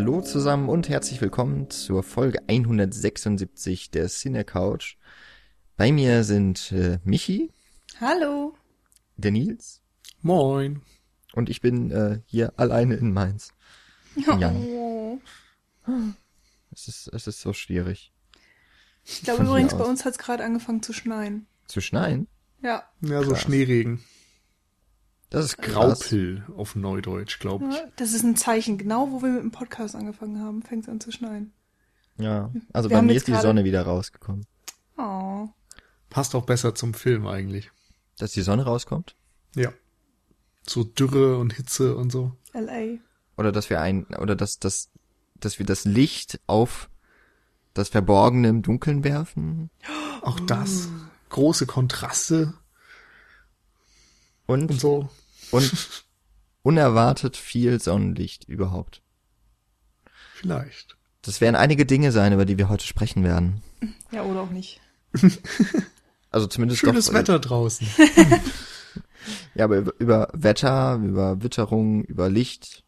Hallo zusammen und herzlich willkommen zur Folge 176 der Cine Couch. Bei mir sind äh, Michi, Hallo. der Nils Moin. und ich bin äh, hier alleine in Mainz. Oh. Es ist, es ist so schwierig. Ich glaube Von übrigens, bei uns hat es gerade angefangen zu schneien. Zu schneien? Ja. Ja, so Krass. Schneeregen. Das ist krass. Graupel auf Neudeutsch, glaube ich. Das ist ein Zeichen. Genau, wo wir mit dem Podcast angefangen haben, fängt es an zu schneien. Ja, also Wir bei mir ist die gerade- Sonne wieder rausgekommen. Oh. Passt auch besser zum Film eigentlich. Dass die Sonne rauskommt? Ja. So Dürre und Hitze und so. L.A. Oder dass wir ein, oder dass, dass, dass wir das Licht auf das Verborgene im Dunkeln werfen? Auch das. Große Kontraste Und, und so. Und unerwartet viel Sonnenlicht überhaupt. Vielleicht. Das werden einige Dinge sein, über die wir heute sprechen werden. Ja, oder auch nicht. Also zumindest Schönes doch, Wetter draußen. Ja, aber über, über Wetter, über Witterung, über Licht.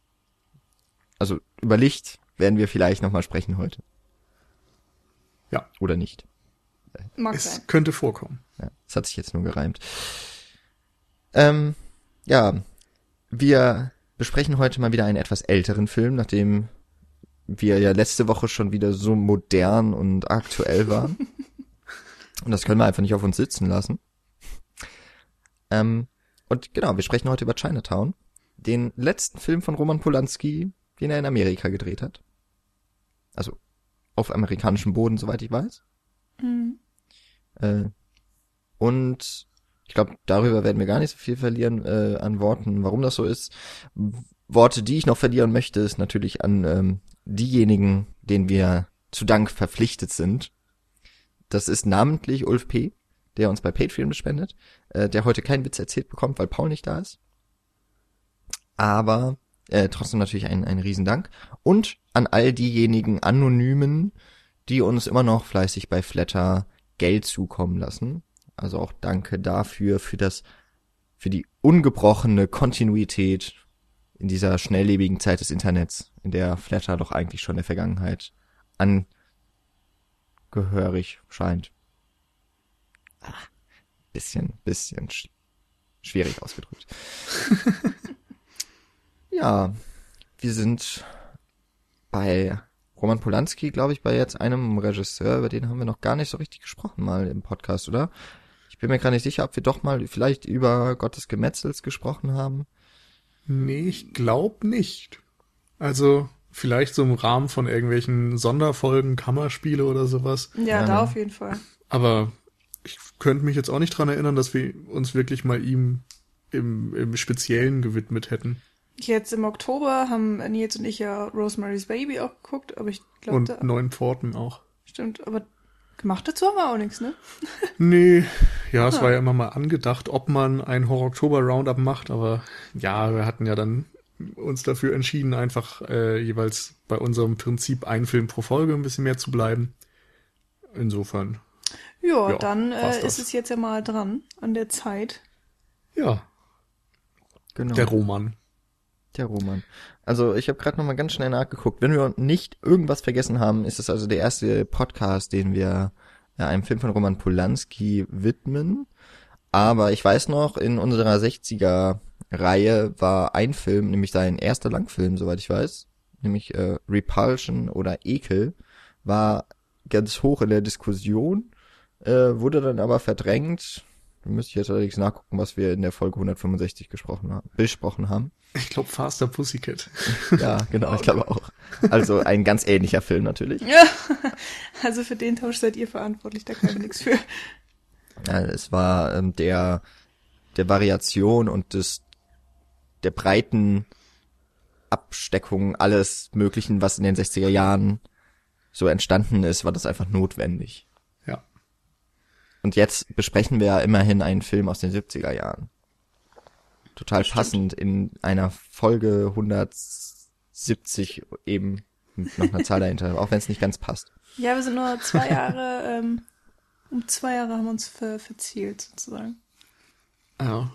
Also über Licht werden wir vielleicht nochmal sprechen heute. Ja. Oder nicht. Mag Es sein. könnte vorkommen. Ja, das hat sich jetzt nur gereimt. Ähm, ja, wir besprechen heute mal wieder einen etwas älteren Film, nachdem wir ja letzte Woche schon wieder so modern und aktuell waren. und das können wir einfach nicht auf uns sitzen lassen. Ähm, und genau, wir sprechen heute über Chinatown, den letzten Film von Roman Polanski, den er in Amerika gedreht hat. Also auf amerikanischem Boden, soweit ich weiß. Mhm. Äh, und ich glaube, darüber werden wir gar nicht so viel verlieren äh, an Worten, warum das so ist. Worte, die ich noch verlieren möchte, ist natürlich an ähm, diejenigen, denen wir zu Dank verpflichtet sind. Das ist namentlich Ulf P., der uns bei Patreon spendet, äh, der heute keinen Witz erzählt bekommt, weil Paul nicht da ist. Aber äh, trotzdem natürlich ein, ein Riesendank. Und an all diejenigen Anonymen, die uns immer noch fleißig bei Flatter Geld zukommen lassen. Also auch danke dafür, für das, für die ungebrochene Kontinuität in dieser schnelllebigen Zeit des Internets, in der Flatter doch eigentlich schon der Vergangenheit angehörig scheint. Ah, bisschen, bisschen sch schwierig ausgedrückt. ja, wir sind bei Roman Polanski, glaube ich, bei jetzt einem Regisseur, über den haben wir noch gar nicht so richtig gesprochen mal im Podcast, oder? Ich bin mir gar nicht sicher, ob wir doch mal vielleicht über Gottes Gemetzels gesprochen haben. Nee, ich glaube nicht. Also, vielleicht so im Rahmen von irgendwelchen Sonderfolgen, Kammerspiele oder sowas. Ja, Ja, da ne? auf jeden Fall. Aber ich könnte mich jetzt auch nicht dran erinnern, dass wir uns wirklich mal ihm im, im Speziellen gewidmet hätten. Jetzt im Oktober haben Nils und ich ja Rosemary's Baby auch geguckt, aber ich glaube, Und da Neun Pforten auch. stimmt, aber gemacht dazu haben wir auch nichts, ne? Nee, ja, es Ah. war ja immer mal angedacht, ob man ein Horror-Oktober-Roundup macht, aber ja, wir hatten ja dann uns dafür entschieden, einfach äh, jeweils bei unserem Prinzip ein Film pro Folge ein bisschen mehr zu bleiben. Insofern, Ja, Ja, dann äh, ist es jetzt ja mal dran an der Zeit. ja, Genau. der Roman. Der Roman. Also ich habe gerade noch mal ganz schnell nachgeguckt. Wenn wir nicht irgendwas vergessen haben, ist es also der erste Podcast, den wir äh, einem Film von Roman Polanski widmen. Aber ich weiß noch, in unserer 60er Reihe war ein Film, nämlich sein erster Langfilm, soweit ich weiß, nämlich äh, Repulsion oder Ekel, war ganz hoch in der Diskussion, äh, wurde dann aber verdrängt. Müsste ich jetzt allerdings nachgucken, was wir in der Folge 165 gesprochen haben, besprochen haben. Ich glaube Faster Pussycat. Ja, genau, ich glaube auch. Also ein ganz ähnlicher Film natürlich. Ja, also für den Tausch seid ihr verantwortlich, da kann ich nichts für. Ja, es war ähm, der der Variation und des der breiten Absteckung alles Möglichen, was in den 60er Jahren so entstanden ist, war das einfach notwendig. Und jetzt besprechen wir ja immerhin einen Film aus den 70er Jahren. Total stimmt. passend in einer Folge 170 eben mit noch einer Zahl dahinter, auch wenn es nicht ganz passt. Ja, wir sind nur zwei Jahre, ähm, um zwei Jahre haben wir uns ver verzielt, sozusagen. Ja.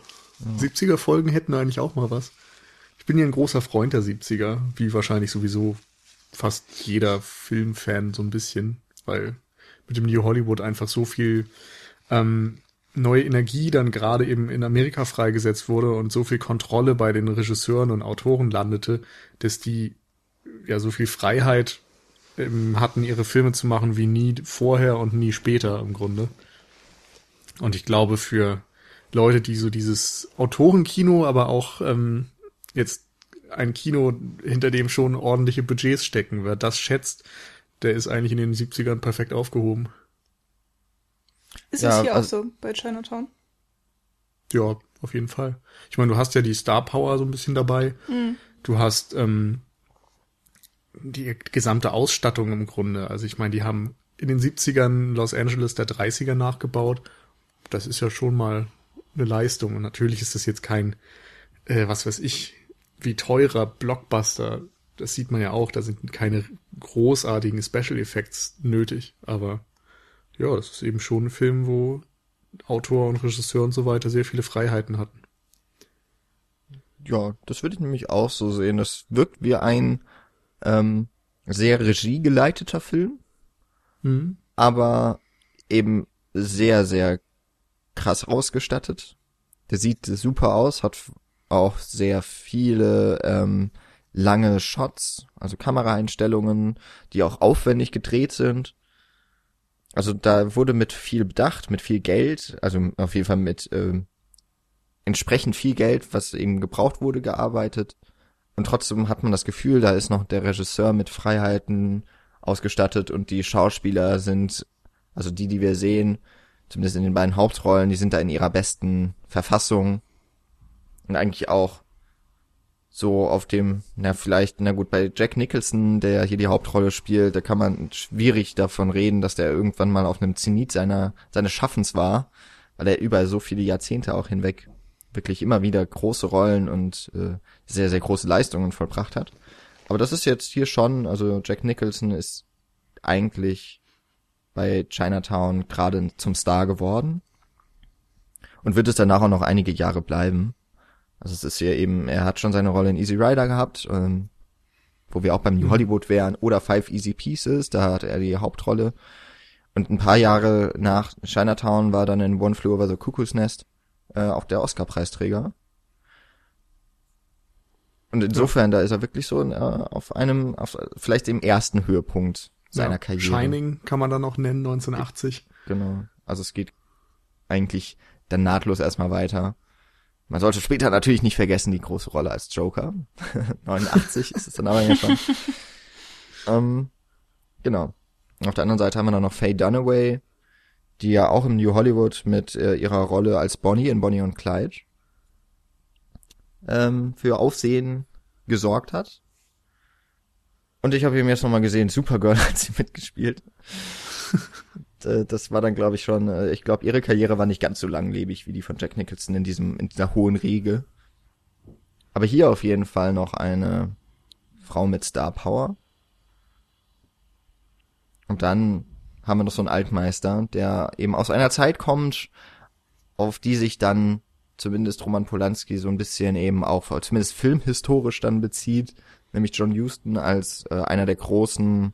70er Folgen hätten eigentlich auch mal was. Ich bin ja ein großer Freund der 70er, wie wahrscheinlich sowieso fast jeder Filmfan so ein bisschen, weil mit dem New Hollywood einfach so viel ähm, neue Energie dann gerade eben in Amerika freigesetzt wurde und so viel Kontrolle bei den Regisseuren und Autoren landete, dass die ja so viel Freiheit ähm, hatten, ihre Filme zu machen wie nie vorher und nie später im Grunde. Und ich glaube, für Leute, die so dieses Autorenkino, aber auch ähm, jetzt ein Kino, hinter dem schon ordentliche Budgets stecken, wer das schätzt, der ist eigentlich in den 70ern perfekt aufgehoben. Ist ja, es hier also, auch so bei Chinatown? Ja, auf jeden Fall. Ich meine, du hast ja die Star Power so ein bisschen dabei. Mhm. Du hast ähm, die gesamte Ausstattung im Grunde. Also ich meine, die haben in den 70ern Los Angeles der 30er nachgebaut. Das ist ja schon mal eine Leistung. Und natürlich ist das jetzt kein, äh, was weiß ich, wie teurer Blockbuster. Das sieht man ja auch. Da sind keine großartigen Special Effects nötig. Aber ja, das ist eben schon ein Film, wo Autor und Regisseur und so weiter sehr viele Freiheiten hatten. Ja, das würde ich nämlich auch so sehen. Das wirkt wie ein ähm, sehr regiegeleiteter Film, mhm. aber eben sehr, sehr krass ausgestattet. Der sieht super aus, hat auch sehr viele ähm, lange Shots, also Kameraeinstellungen, die auch aufwendig gedreht sind. Also da wurde mit viel Bedacht, mit viel Geld, also auf jeden Fall mit äh, entsprechend viel Geld, was eben gebraucht wurde, gearbeitet. Und trotzdem hat man das Gefühl, da ist noch der Regisseur mit Freiheiten ausgestattet und die Schauspieler sind, also die, die wir sehen, zumindest in den beiden Hauptrollen, die sind da in ihrer besten Verfassung. Und eigentlich auch so auf dem, na vielleicht, na gut, bei Jack Nicholson, der hier die Hauptrolle spielt, da kann man schwierig davon reden, dass der irgendwann mal auf einem Zenit seiner, seines Schaffens war, weil er über so viele Jahrzehnte auch hinweg wirklich immer wieder große Rollen und äh, sehr, sehr große Leistungen vollbracht hat. Aber das ist jetzt hier schon, also Jack Nicholson ist eigentlich bei Chinatown gerade zum Star geworden und wird es danach auch noch einige Jahre bleiben. Also es ist hier eben, er hat schon seine Rolle in Easy Rider gehabt, ähm, wo wir auch beim New mhm. Hollywood wären, oder Five Easy Pieces, da hat er die Hauptrolle. Und ein paar Jahre nach Chinatown war dann in One Flew Over the Cuckoo's Nest äh, auch der Oscar-Preisträger. Und insofern, ja. da ist er wirklich so äh, auf einem, auf vielleicht dem ersten Höhepunkt seiner ja, Karriere. Shining kann man dann noch nennen, 1980. Genau. Also es geht eigentlich dann nahtlos erstmal weiter. Man sollte später natürlich nicht vergessen die große Rolle als Joker. 89 ist es dann aber ja schon. ähm, genau. Auf der anderen Seite haben wir dann noch Faye Dunaway, die ja auch im New Hollywood mit äh, ihrer Rolle als Bonnie in Bonnie und Clyde ähm, für Aufsehen gesorgt hat. Und ich habe eben jetzt nochmal gesehen, Supergirl hat sie mitgespielt. Äh, das war dann, glaube ich, schon, äh, ich glaube, ihre Karriere war nicht ganz so langlebig wie die von Jack Nicholson in diesem, in dieser hohen Riege. Aber hier auf jeden Fall noch eine Frau mit Star Power. Und dann haben wir noch so einen Altmeister, der eben aus einer Zeit kommt, auf die sich dann zumindest Roman Polanski so ein bisschen eben auch, zumindest filmhistorisch dann bezieht, nämlich John Huston als äh, einer der großen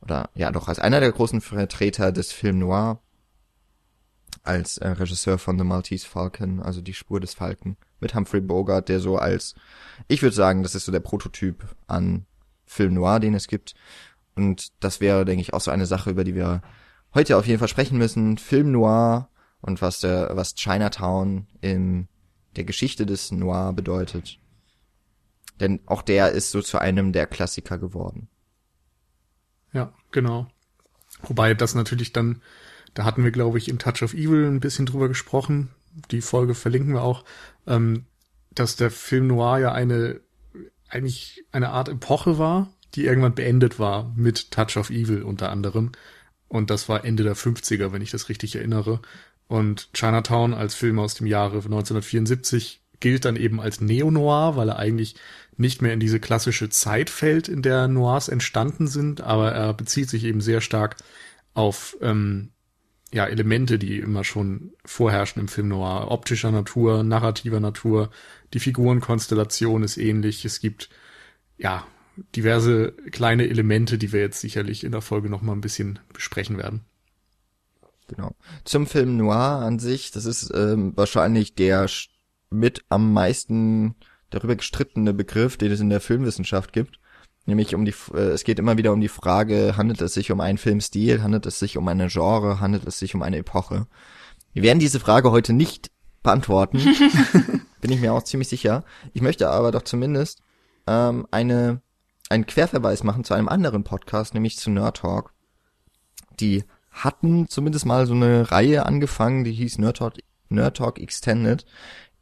oder ja doch als einer der großen Vertreter des Film Noir als äh, Regisseur von The Maltese Falcon, also die Spur des Falken, mit Humphrey Bogart, der so als, ich würde sagen, das ist so der Prototyp an Film Noir, den es gibt. Und das wäre, denke ich, auch so eine Sache, über die wir heute auf jeden Fall sprechen müssen. Film Noir und was der, was Chinatown in der Geschichte des Noir bedeutet. Denn auch der ist so zu einem der Klassiker geworden. Ja, genau. Wobei das natürlich dann, da hatten wir, glaube ich, in Touch of Evil ein bisschen drüber gesprochen. Die Folge verlinken wir auch, ähm, dass der Film Noir ja eine, eigentlich eine Art Epoche war, die irgendwann beendet war mit Touch of Evil unter anderem. Und das war Ende der 50er, wenn ich das richtig erinnere. Und Chinatown als Film aus dem Jahre 1974 gilt dann eben als Neo-Noir, weil er eigentlich nicht mehr in diese klassische Zeit fällt, in der Noirs entstanden sind, aber er bezieht sich eben sehr stark auf ähm, ja, Elemente, die immer schon vorherrschen im Film Noir. Optischer Natur, narrativer Natur, die Figurenkonstellation ist ähnlich. Es gibt ja diverse kleine Elemente, die wir jetzt sicherlich in der Folge noch mal ein bisschen besprechen werden. Genau. Zum Film Noir an sich, das ist ähm, wahrscheinlich der mit am meisten darüber gestrittene Begriff, den es in der Filmwissenschaft gibt. Nämlich um die, äh, es geht immer wieder um die Frage, handelt es sich um einen Filmstil, handelt es sich um eine Genre, handelt es sich um eine Epoche? Wir werden diese Frage heute nicht beantworten, bin ich mir auch ziemlich sicher. Ich möchte aber doch zumindest ähm, eine, einen Querverweis machen zu einem anderen Podcast, nämlich zu Nerd Talk. Die hatten zumindest mal so eine Reihe angefangen, die hieß Nerd Talk, Nerd Talk Extended.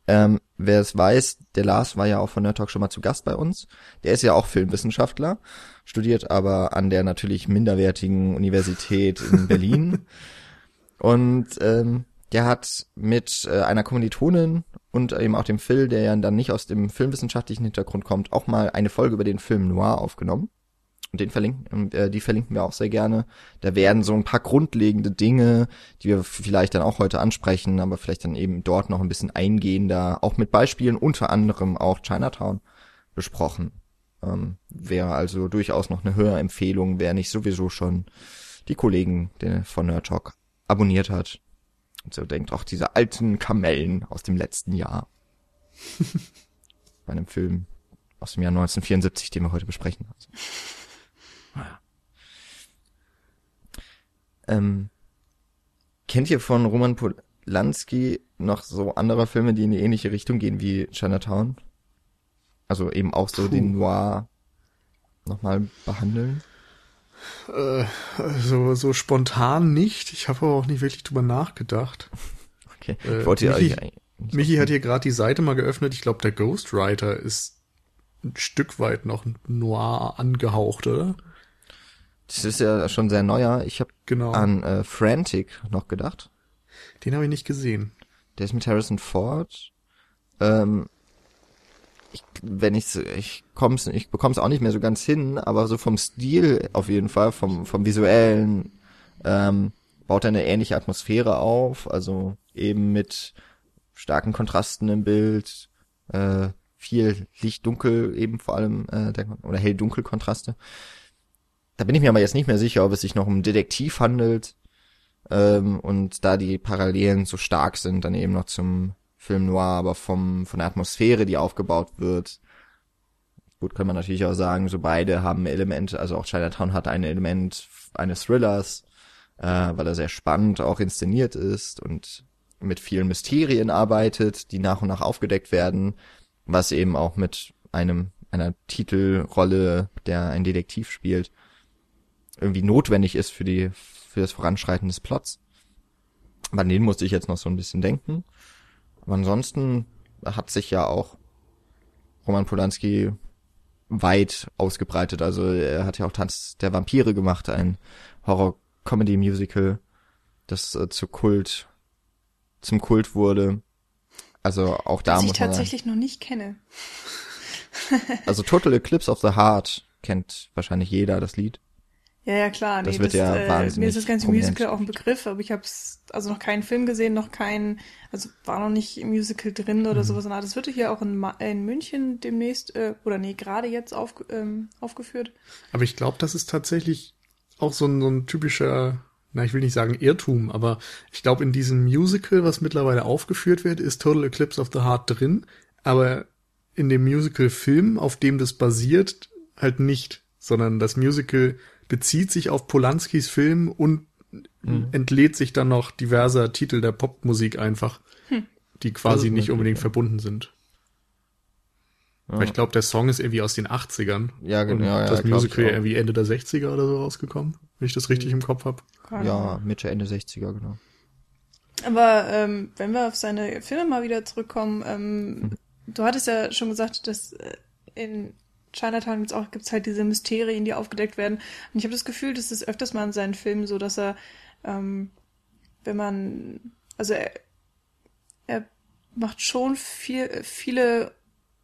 Ähm, wer es weiß, der Lars war ja auch von Nerd Talk schon mal zu Gast bei uns. Der ist ja auch Filmwissenschaftler, studiert aber an der natürlich minderwertigen Universität in Berlin. Und ähm, der hat mit äh, einer Kommilitonin und eben auch dem Phil, der ja dann nicht aus dem filmwissenschaftlichen Hintergrund kommt, auch mal eine Folge über den Film Noir aufgenommen. Und den verlinken, äh, die verlinken wir auch sehr gerne. Da werden so ein paar grundlegende Dinge, die wir vielleicht dann auch heute ansprechen, aber vielleicht dann eben dort noch ein bisschen eingehender, auch mit Beispielen, unter anderem auch Chinatown besprochen. Ähm, wäre also durchaus noch eine höhere Empfehlung, wer nicht sowieso schon die Kollegen von Nerd Talk abonniert hat. Und so denkt, auch diese alten Kamellen aus dem letzten Jahr. Bei einem Film aus dem Jahr 1974, den wir heute besprechen. Also. Naja. Ähm, kennt ihr von Roman Polanski noch so andere Filme, die in die ähnliche Richtung gehen wie Chinatown? Also eben auch so Puh. den Noir nochmal behandeln? Äh, so, so spontan nicht. Ich habe aber auch nicht wirklich drüber nachgedacht. Okay. Äh, ich wollte Michi, ja Michi hat hier gerade die Seite mal geöffnet. Ich glaube, der Ghostwriter ist ein Stück weit noch noir angehaucht, oder? Das ist ja schon sehr neuer. Ich habe genau. an äh, Frantic noch gedacht. Den habe ich nicht gesehen. Der ist mit Harrison Ford. Ähm, ich, wenn ich ich komm's, ich bekomm's auch nicht mehr so ganz hin, aber so vom Stil auf jeden Fall, vom vom visuellen ähm, baut er eine ähnliche Atmosphäre auf, also eben mit starken Kontrasten im Bild, äh, viel Licht-Dunkel eben vor allem äh, der, oder Hell-Dunkel-Kontraste. Da bin ich mir aber jetzt nicht mehr sicher, ob es sich noch um Detektiv handelt ähm, und da die Parallelen so stark sind, dann eben noch zum Film Noir, aber vom von der Atmosphäre, die aufgebaut wird. Gut, kann man natürlich auch sagen, so beide haben Elemente, also auch Chinatown hat ein Element eines Thrillers, äh, weil er sehr spannend auch inszeniert ist und mit vielen Mysterien arbeitet, die nach und nach aufgedeckt werden, was eben auch mit einem einer Titelrolle, der ein Detektiv spielt, irgendwie notwendig ist für die, für das Voranschreiten des Plots. Aber an den musste ich jetzt noch so ein bisschen denken. Aber ansonsten hat sich ja auch Roman Polanski weit ausgebreitet. Also er hat ja auch Tanz der Vampire gemacht, ein Horror-Comedy-Musical, das äh, zu Kult, zum Kult wurde. Also auch da das muss ich tatsächlich noch nicht kenne. also Total Eclipse of the Heart kennt wahrscheinlich jeder das Lied. Ja, ja, klar. Nee, das wird das, ja äh, wahnsinnig Mir ist das ganze. Musical auch ein Begriff, aber ich habe also noch keinen Film gesehen, noch keinen, also war noch nicht im Musical drin oder mhm. sowas. Das wird hier auch in, in München demnächst, äh, oder nee, gerade jetzt auf, ähm, aufgeführt. Aber ich glaube, das ist tatsächlich auch so ein, so ein typischer, na, ich will nicht sagen Irrtum, aber ich glaube, in diesem Musical, was mittlerweile aufgeführt wird, ist Total Eclipse of the Heart drin, aber in dem Musical-Film, auf dem das basiert, halt nicht, sondern das Musical bezieht sich auf Polanskis Film und mhm. entlädt sich dann noch diverser Titel der Popmusik einfach, hm. die quasi nicht unbedingt ja. verbunden sind. Ja. Weil ich glaube, der Song ist irgendwie aus den 80ern. Ja, genau. Ja, das Musical irgendwie Ende der 60er oder so rausgekommen, wenn ich das richtig im Kopf habe. Ja, Mitte, Ende 60er, genau. Aber ähm, wenn wir auf seine Filme mal wieder zurückkommen, ähm, mhm. du hattest ja schon gesagt, dass äh, in Chinatown gibt's auch gibt's halt diese Mysterien, die aufgedeckt werden. Und ich habe das Gefühl, dass es öfters mal in seinen Filmen so, dass er, ähm, wenn man, also er, er macht schon viel, viele,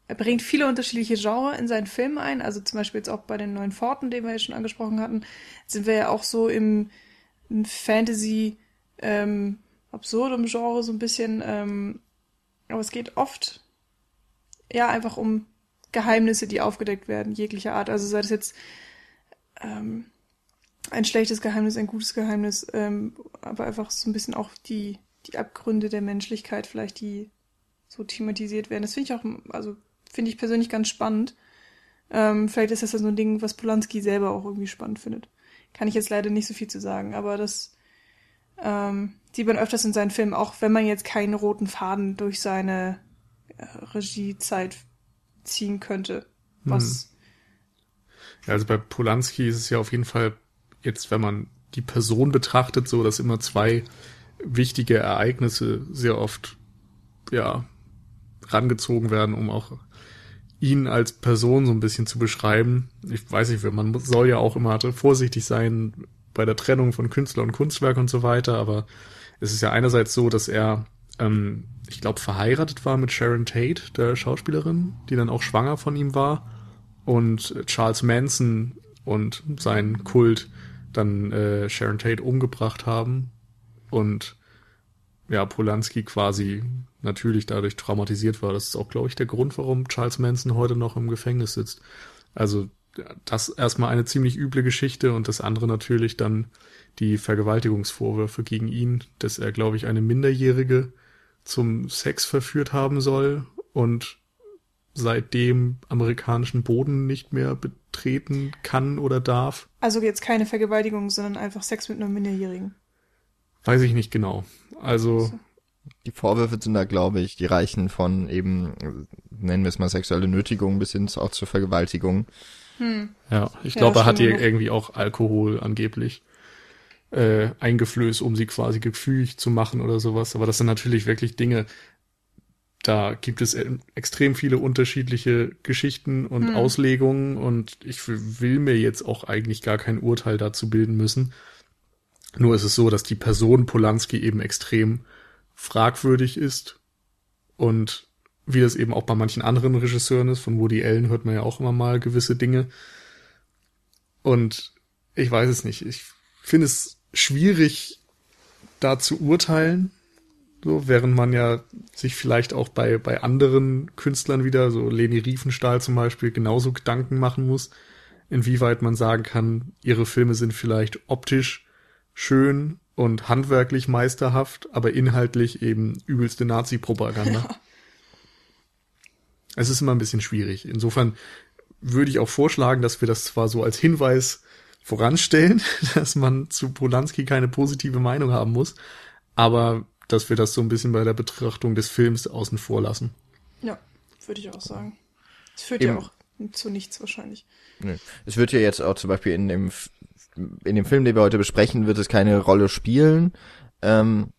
er bringt viele unterschiedliche Genres in seinen Filmen ein. Also zum Beispiel jetzt auch bei den neuen Forten, den wir ja schon angesprochen hatten, sind wir ja auch so im, im Fantasy, ähm, absurdum Genre so ein bisschen. Ähm, aber es geht oft ja einfach um Geheimnisse, die aufgedeckt werden, jeglicher Art. Also sei das jetzt ähm, ein schlechtes Geheimnis, ein gutes Geheimnis, ähm, aber einfach so ein bisschen auch die, die Abgründe der Menschlichkeit vielleicht, die so thematisiert werden. Das finde ich auch, also finde ich persönlich ganz spannend. Ähm, vielleicht ist das ja so ein Ding, was Polanski selber auch irgendwie spannend findet. Kann ich jetzt leider nicht so viel zu sagen, aber das ähm, sieht man öfters in seinen Filmen, auch wenn man jetzt keinen roten Faden durch seine äh, Regiezeit ziehen könnte. Was. Hm. Ja, also bei Polanski ist es ja auf jeden Fall jetzt, wenn man die Person betrachtet, so, dass immer zwei wichtige Ereignisse sehr oft, ja, rangezogen werden, um auch ihn als Person so ein bisschen zu beschreiben. Ich weiß nicht, man soll ja auch immer vorsichtig sein bei der Trennung von Künstler und Kunstwerk und so weiter, aber es ist ja einerseits so, dass er, ähm, ich glaube, verheiratet war mit Sharon Tate, der Schauspielerin, die dann auch schwanger von ihm war, und Charles Manson und sein Kult dann äh, Sharon Tate umgebracht haben und ja, Polanski quasi natürlich dadurch traumatisiert war. Das ist auch, glaube ich, der Grund, warum Charles Manson heute noch im Gefängnis sitzt. Also das erstmal eine ziemlich üble Geschichte und das andere natürlich dann die Vergewaltigungsvorwürfe gegen ihn, dass er, glaube ich, eine Minderjährige zum Sex verführt haben soll und seitdem amerikanischen Boden nicht mehr betreten kann oder darf. Also jetzt keine Vergewaltigung, sondern einfach Sex mit einer Minderjährigen. Weiß ich nicht genau. Also. Die Vorwürfe sind da, glaube ich, die reichen von eben, nennen wir es mal sexuelle Nötigung bis hin auch zur Vergewaltigung. Hm. Ja, ich ja, glaube, er hat ihr irgendwie auch Alkohol angeblich äh, eingeflößt, um sie quasi gefühlig zu machen oder sowas. Aber das sind natürlich wirklich Dinge, da gibt es extrem viele unterschiedliche Geschichten und hm. Auslegungen und ich will mir jetzt auch eigentlich gar kein Urteil dazu bilden müssen. Nur ist es so, dass die Person Polanski eben extrem fragwürdig ist und wie das eben auch bei manchen anderen Regisseuren ist, von Woody Allen hört man ja auch immer mal gewisse Dinge. Und ich weiß es nicht. Ich finde es schwierig, da zu urteilen, so, während man ja sich vielleicht auch bei, bei anderen Künstlern wieder, so Leni Riefenstahl zum Beispiel, genauso Gedanken machen muss, inwieweit man sagen kann, ihre Filme sind vielleicht optisch schön und handwerklich meisterhaft, aber inhaltlich eben übelste Nazi-Propaganda. Ja. Es ist immer ein bisschen schwierig. Insofern würde ich auch vorschlagen, dass wir das zwar so als Hinweis voranstellen, dass man zu Polanski keine positive Meinung haben muss, aber dass wir das so ein bisschen bei der Betrachtung des Films außen vor lassen. Ja, würde ich auch sagen. Es führt Eben. ja auch zu nichts wahrscheinlich. Nee. Es wird ja jetzt auch zum Beispiel in dem in dem Film, den wir heute besprechen, wird es keine Rolle spielen. Ähm,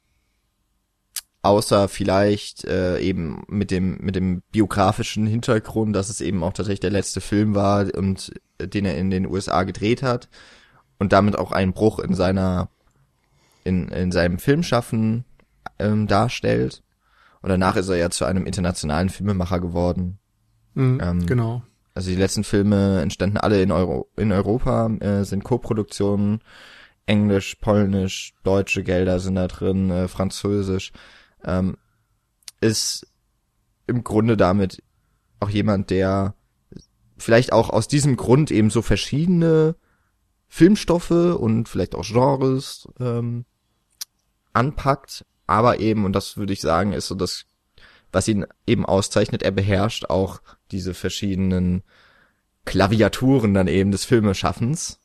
außer vielleicht äh, eben mit dem mit dem biografischen Hintergrund, dass es eben auch tatsächlich der letzte Film war und äh, den er in den USA gedreht hat und damit auch einen Bruch in seiner in in seinem Filmschaffen ähm, darstellt. Und danach ist er ja zu einem internationalen Filmemacher geworden. Mhm, ähm, genau. Also die letzten Filme entstanden alle in, Euro in Europa, äh, sind Co-Produktionen, Englisch, Polnisch, deutsche Gelder sind da drin, äh, Französisch. Ähm, ist im Grunde damit auch jemand, der vielleicht auch aus diesem Grund eben so verschiedene Filmstoffe und vielleicht auch Genres ähm, anpackt, aber eben, und das würde ich sagen, ist so das, was ihn eben auszeichnet, er beherrscht auch diese verschiedenen Klaviaturen dann eben des Filmeschaffens,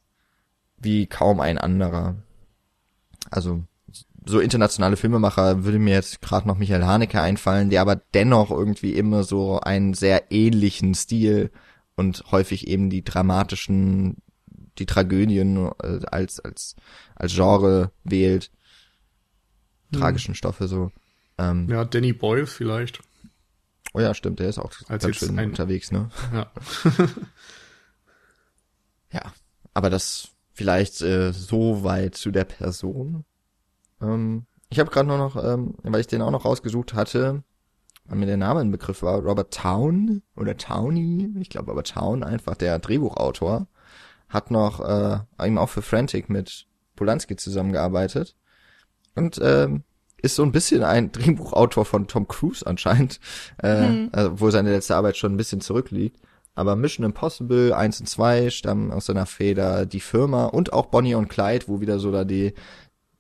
wie kaum ein anderer. Also so internationale Filmemacher würde mir jetzt gerade noch Michael Haneke einfallen, der aber dennoch irgendwie immer so einen sehr ähnlichen Stil und häufig eben die dramatischen, die Tragödien äh, als als als Genre wählt tragischen Stoffe so. Ähm, ja, Danny Boyle vielleicht. Oh ja, stimmt, der ist auch Als ganz schön ein... unterwegs, ne? Ja. ja, aber das vielleicht äh, so weit zu der Person. Ähm, ich habe gerade nur noch, ähm, weil ich den auch noch rausgesucht hatte, weil mir der Name ein Begriff war, Robert Town oder Towny, ich glaube aber Town einfach, der Drehbuchautor, hat noch äh, eben auch für Frantic mit Polanski zusammengearbeitet und ähm, ist so ein bisschen ein Drehbuchautor von Tom Cruise anscheinend, äh, mhm. also, wo seine letzte Arbeit schon ein bisschen zurückliegt. Aber Mission Impossible 1 und 2 stammen aus seiner Feder, die Firma und auch Bonnie und Clyde, wo wieder so da die,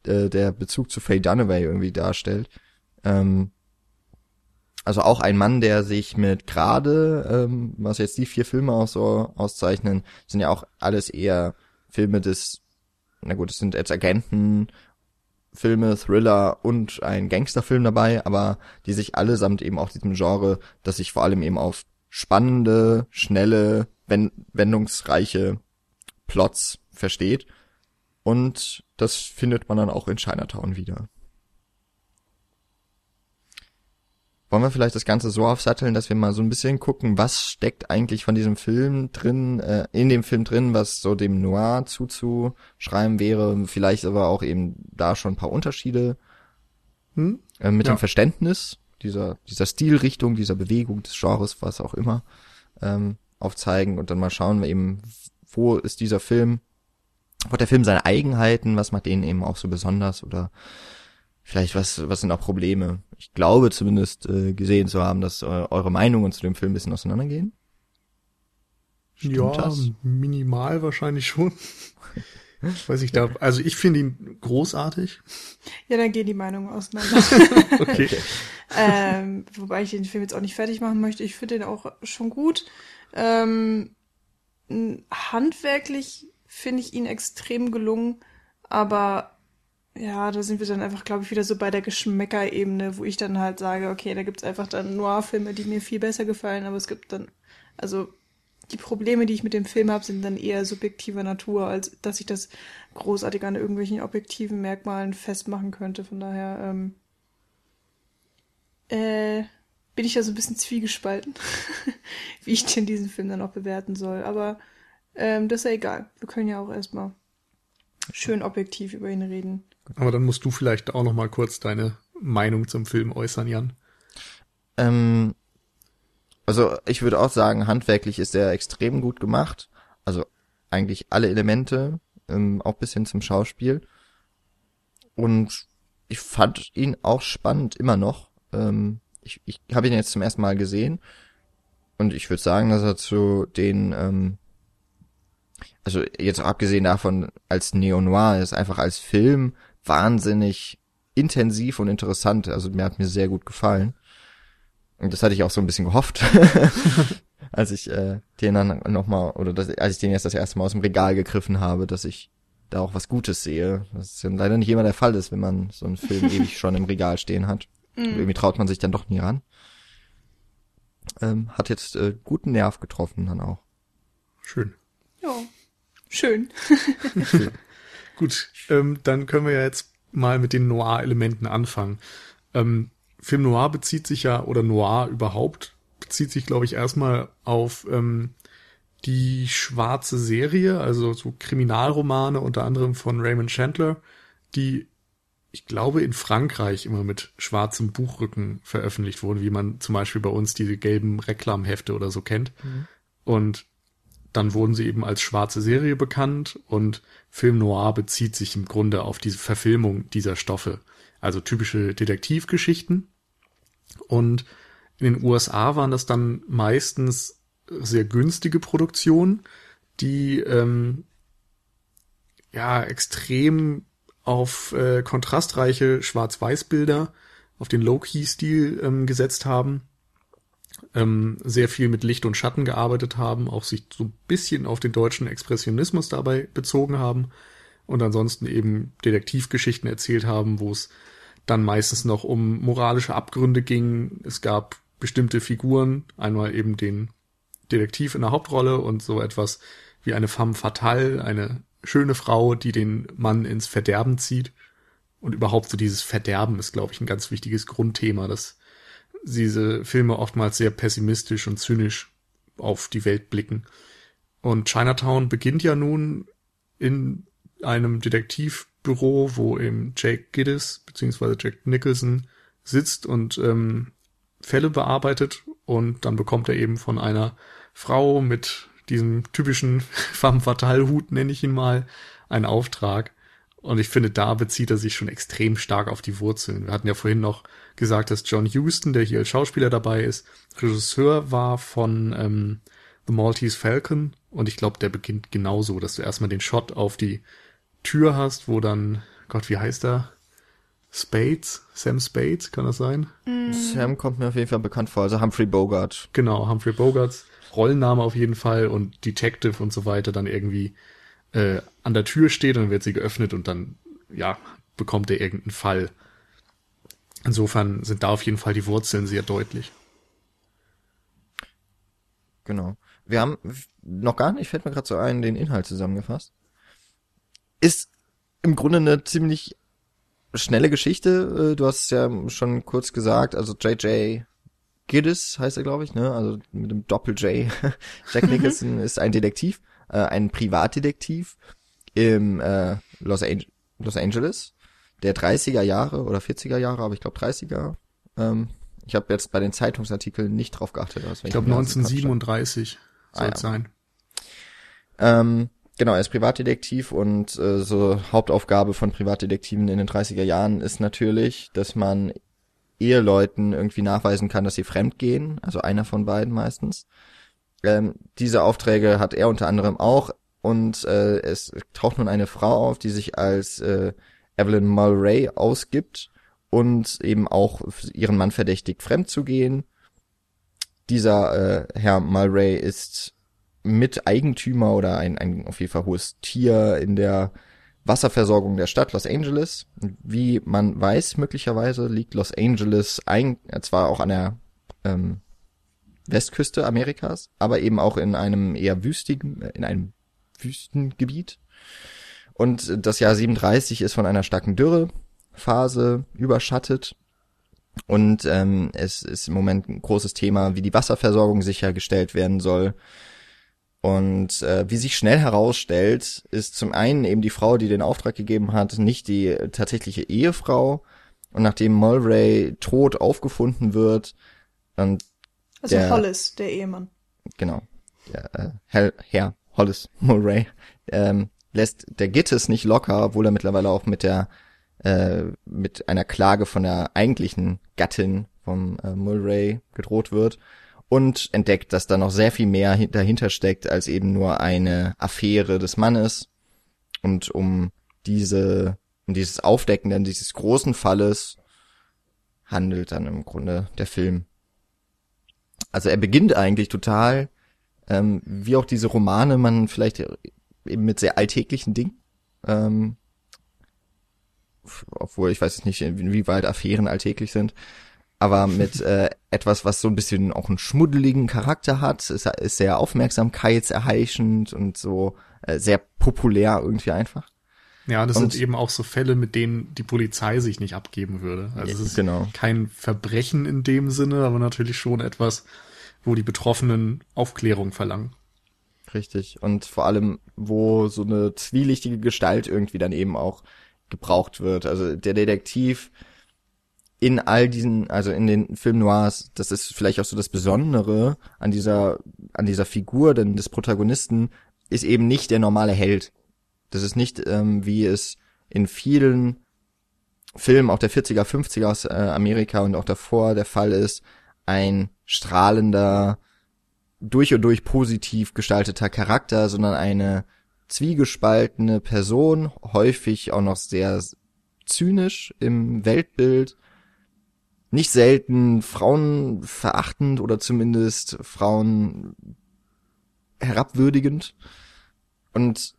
äh, der Bezug zu Faye Dunaway irgendwie darstellt. Ähm, also auch ein Mann, der sich mit gerade, ähm, was jetzt die vier Filme auch so auszeichnen, sind ja auch alles eher Filme des, na gut, es sind jetzt Agenten, Filme, Thriller und ein Gangsterfilm dabei, aber die sich allesamt eben auch diesem Genre, das sich vor allem eben auf spannende, schnelle, wendungsreiche Plots versteht. Und das findet man dann auch in Chinatown wieder. Wollen wir vielleicht das Ganze so aufsatteln, dass wir mal so ein bisschen gucken, was steckt eigentlich von diesem Film drin, äh, in dem Film drin, was so dem Noir zuzuschreiben wäre, vielleicht aber auch eben da schon ein paar Unterschiede hm? äh, mit ja. dem Verständnis dieser, dieser Stilrichtung, dieser Bewegung des Genres, was auch immer, ähm, aufzeigen und dann mal schauen wir eben, wo ist dieser Film, hat der Film seine Eigenheiten, was macht den eben auch so besonders oder vielleicht was, was sind auch Probleme. Ich glaube zumindest äh, gesehen zu haben, dass äh, eure Meinungen zu dem Film ein bisschen auseinandergehen. Stimmt ja, das? minimal wahrscheinlich schon. Weiß ich da, also ich finde ihn großartig. Ja, dann gehen die Meinungen auseinander. okay. ähm, wobei ich den Film jetzt auch nicht fertig machen möchte. Ich finde den auch schon gut. Ähm, handwerklich finde ich ihn extrem gelungen, aber ja, da sind wir dann einfach, glaube ich, wieder so bei der Geschmäckerebene, wo ich dann halt sage, okay, da gibt's einfach dann Noir-Filme, die mir viel besser gefallen, aber es gibt dann, also die Probleme, die ich mit dem Film habe, sind dann eher subjektiver Natur, als dass ich das großartig an irgendwelchen objektiven Merkmalen festmachen könnte. Von daher ähm, äh, bin ich da so ein bisschen zwiegespalten, wie ich denn diesen Film dann auch bewerten soll. Aber ähm, das ist ja egal. Wir können ja auch erstmal schön objektiv über ihn reden. Aber dann musst du vielleicht auch noch mal kurz deine Meinung zum Film äußern, Jan. Ähm, also ich würde auch sagen, handwerklich ist er extrem gut gemacht. Also eigentlich alle Elemente, ähm, auch bis hin zum Schauspiel. Und ich fand ihn auch spannend, immer noch. Ähm, ich ich habe ihn jetzt zum ersten Mal gesehen. Und ich würde sagen, dass er zu den, ähm, also jetzt abgesehen davon, als Neo-Noir ist, einfach als Film wahnsinnig intensiv und interessant. Also mir hat mir sehr gut gefallen. Und das hatte ich auch so ein bisschen gehofft, als ich äh, den dann nochmal, oder das, als ich den jetzt das erste Mal aus dem Regal gegriffen habe, dass ich da auch was Gutes sehe. Das ja leider nicht immer der Fall ist, wenn man so einen Film ewig schon im Regal stehen hat. Mhm. Irgendwie traut man sich dann doch nie ran. Ähm, hat jetzt äh, guten Nerv getroffen dann auch. Schön. Ja, schön. Gut, ähm, dann können wir ja jetzt mal mit den Noir-Elementen anfangen. Ähm, Film Noir bezieht sich ja, oder Noir überhaupt, bezieht sich, glaube ich, erstmal auf ähm, die schwarze Serie, also so Kriminalromane, unter anderem von Raymond Chandler, die, ich glaube, in Frankreich immer mit schwarzem Buchrücken veröffentlicht wurden, wie man zum Beispiel bei uns diese gelben Reklamhefte oder so kennt. Mhm. Und dann wurden sie eben als schwarze Serie bekannt und Film Noir bezieht sich im Grunde auf diese Verfilmung dieser Stoffe also typische Detektivgeschichten. Und in den USA waren das dann meistens sehr günstige Produktionen, die ähm, ja extrem auf äh, kontrastreiche Schwarz-Weiß-Bilder, auf den Low-Key-Stil ähm, gesetzt haben, ähm, sehr viel mit Licht und Schatten gearbeitet haben, auch sich so ein bisschen auf den deutschen Expressionismus dabei bezogen haben und ansonsten eben Detektivgeschichten erzählt haben, wo es dann meistens noch um moralische Abgründe ging. Es gab bestimmte Figuren, einmal eben den Detektiv in der Hauptrolle und so etwas wie eine femme fatale, eine schöne Frau, die den Mann ins Verderben zieht. Und überhaupt so dieses Verderben ist, glaube ich, ein ganz wichtiges Grundthema, dass diese Filme oftmals sehr pessimistisch und zynisch auf die Welt blicken. Und Chinatown beginnt ja nun in einem Detektivbüro, wo eben Jake Giddis beziehungsweise Jack Nicholson sitzt und ähm, Fälle bearbeitet und dann bekommt er eben von einer Frau mit diesem typischen femme fatale Hut, nenne ich ihn mal, einen Auftrag. Und ich finde, da bezieht er sich schon extrem stark auf die Wurzeln. Wir hatten ja vorhin noch gesagt, dass John Huston, der hier als Schauspieler dabei ist, Regisseur war von ähm, The Maltese Falcon und ich glaube, der beginnt genauso, dass du erstmal den Shot auf die Tür hast, wo dann, Gott, wie heißt er? Spades? Sam Spades, kann das sein? Sam kommt mir auf jeden Fall bekannt vor, also Humphrey Bogart. Genau, Humphrey Bogarts Rollenname auf jeden Fall und Detective und so weiter dann irgendwie äh, an der Tür steht und dann wird sie geöffnet und dann, ja, bekommt er irgendeinen Fall. Insofern sind da auf jeden Fall die Wurzeln sehr deutlich. Genau. Wir haben noch gar nicht, fällt mir gerade so ein, den Inhalt zusammengefasst. Ist im Grunde eine ziemlich schnelle Geschichte. Äh, Du hast es ja schon kurz gesagt, also J.J. Giddis heißt er, glaube ich, ne? Also mit dem Doppel-J. Jack Nicholson ist ein Detektiv, äh, ein Privatdetektiv im äh, Los, An Los Angeles der 30er Jahre oder 40er Jahre, aber ich glaube 30er. Ähm, ich habe jetzt bei den Zeitungsartikeln nicht drauf geachtet. aus Ich glaube Jahr sie Quatsch 1937 Ah, soll ja. es sein. Ähm, genau, er ist Privatdetektiv und äh, so Hauptaufgabe von Privatdetektiven in den 30er Jahren ist natürlich, dass man Eheleuten irgendwie nachweisen kann, dass sie fremd gehen, also einer von beiden meistens. Ähm, diese Aufträge hat er unter anderem auch und äh, es taucht nun eine Frau auf, die sich als äh, Evelyn Mulray ausgibt und eben auch ihren Mann verdächtigt, fremd zu gehen. Dieser äh, Herr Mulray ist Miteigentümer oder ein, ein auf jeden Fall hohes Tier in der Wasserversorgung der Stadt Los Angeles. Wie man weiß, möglicherweise liegt Los Angeles ein, zwar auch an der ähm, Westküste Amerikas, aber eben auch in einem eher wüstigen, in einem Wüstengebiet. Und das Jahr 37 ist von einer starken Dürrephase überschattet. Und ähm, es ist im Moment ein großes Thema, wie die Wasserversorgung sichergestellt werden soll. Und äh, wie sich schnell herausstellt, ist zum einen eben die Frau, die den Auftrag gegeben hat, nicht die tatsächliche Ehefrau. Und nachdem Mulray tot aufgefunden wird, und Also Der- Hollis, der Ehemann. genau, der, äh, Herr, Herr Hollis Mulray, ähm, lässt der Gittes nicht locker, obwohl er mittlerweile auch mit der äh, mit einer Klage von der eigentlichen Gattin vom äh, Mulray gedroht wird und entdeckt, dass da noch sehr viel mehr hin- dahinter steckt als eben nur eine Affäre des Mannes und um diese um dieses Aufdecken dann dieses großen Falles handelt dann im Grunde der Film. Also er beginnt eigentlich total ähm, wie auch diese Romane man vielleicht eben mit sehr alltäglichen Dingen ähm, obwohl ich weiß nicht, inwieweit Affären alltäglich sind, aber mit äh, etwas, was so ein bisschen auch einen schmuddeligen Charakter hat, ist, ist sehr aufmerksamkeitserheischend und so äh, sehr populär irgendwie einfach. Ja, das Und- sind eben auch so Fälle, mit denen die Polizei sich nicht abgeben würde. Also es ist Genau. kein Verbrechen in dem Sinne, aber natürlich schon etwas, wo die Betroffenen Aufklärung verlangen. Richtig. Und vor allem, wo so eine zwielichtige Gestalt irgendwie dann eben auch gebraucht wird. Also der Detektiv in all diesen, also in den Film Noirs, das ist vielleicht auch so das Besondere an dieser, an dieser Figur denn des Protagonisten, ist eben nicht der normale Held. Das ist nicht, ähm, wie es in vielen Filmen auch der 40er, 50er aus äh, Amerika und auch davor der Fall ist, ein strahlender, durch und durch positiv gestalteter Charakter, sondern eine zwiegespaltene Person, häufig auch noch sehr zynisch im Weltbild, nicht selten Frauen verachtend oder zumindest Frauen herabwürdigend. Und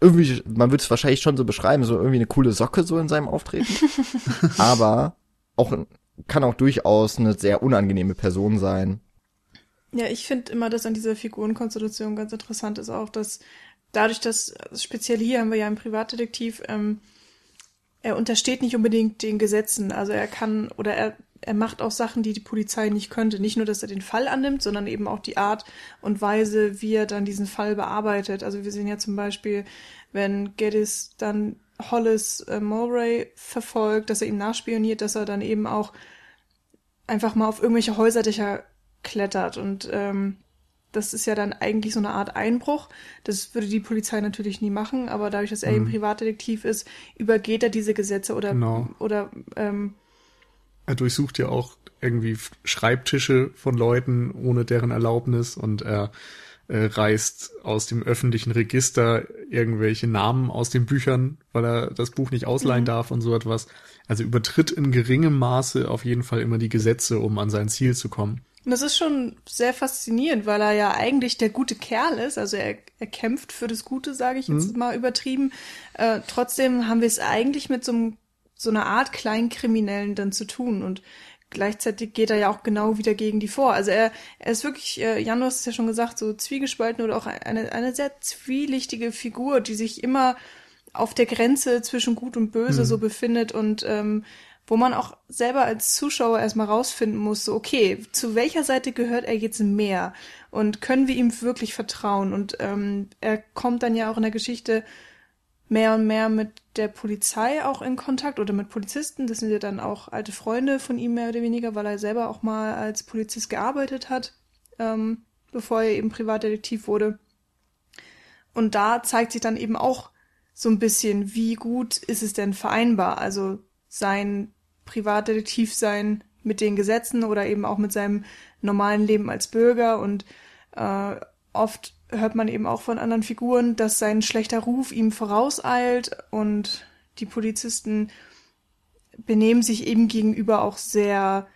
irgendwie, man würde es wahrscheinlich schon so beschreiben, so irgendwie eine coole Socke so in seinem Auftreten, aber auch kann auch durchaus eine sehr unangenehme Person sein. Ja, ich finde immer, dass an dieser Figurenkonstellation ganz interessant ist auch, dass dadurch, dass also speziell hier haben wir ja einen Privatdetektiv, ähm, er untersteht nicht unbedingt den Gesetzen. Also er kann oder er, er macht auch Sachen, die die Polizei nicht könnte. Nicht nur, dass er den Fall annimmt, sondern eben auch die Art und Weise, wie er dann diesen Fall bearbeitet. Also wir sehen ja zum Beispiel, wenn Geddes dann Hollis äh, Mulray verfolgt, dass er ihm nachspioniert, dass er dann eben auch einfach mal auf irgendwelche Häuserdächer klettert und ähm, das ist ja dann eigentlich so eine Art Einbruch. Das würde die Polizei natürlich nie machen, aber dadurch, dass er eben Privatdetektiv ist, übergeht er diese Gesetze oder Genau. oder ähm, Er durchsucht ja auch irgendwie Schreibtische von Leuten ohne deren Erlaubnis und er äh, reißt aus dem öffentlichen Register irgendwelche Namen aus den Büchern, weil er das Buch nicht ausleihen mhm. darf und so etwas. Also übertritt in geringem Maße auf jeden Fall immer die Gesetze, um an sein Ziel zu kommen. Und das ist schon sehr faszinierend, weil er ja eigentlich der gute Kerl ist. Also er, er kämpft für das Gute, sage ich jetzt mhm. mal übertrieben. Äh, trotzdem haben wir es eigentlich mit so, einem, so einer Art Kleinkriminellen dann zu tun. Und gleichzeitig geht er ja auch genau wieder gegen die vor. Also er, er ist wirklich, äh, Jan, du hast es ja schon gesagt, so zwiegespalten oder auch eine, eine sehr zwielichtige Figur, die sich immer auf der Grenze zwischen Gut und Böse mhm. so befindet und ähm, wo man auch selber als Zuschauer erstmal rausfinden muss, so, okay, zu welcher Seite gehört er jetzt mehr? Und können wir ihm wirklich vertrauen? Und ähm, er kommt dann ja auch in der Geschichte mehr und mehr mit der Polizei auch in Kontakt oder mit Polizisten. Das sind ja dann auch alte Freunde von ihm mehr oder weniger, weil er selber auch mal als Polizist gearbeitet hat, ähm, bevor er eben Privatdetektiv wurde. Und da zeigt sich dann eben auch so ein bisschen, wie gut ist es denn vereinbar? Also sein Privatdetektiv sein mit den Gesetzen oder eben auch mit seinem normalen Leben als Bürger und äh, oft hört man eben auch von anderen Figuren, dass sein schlechter Ruf ihm vorauseilt und die Polizisten benehmen sich eben gegenüber auch sehr,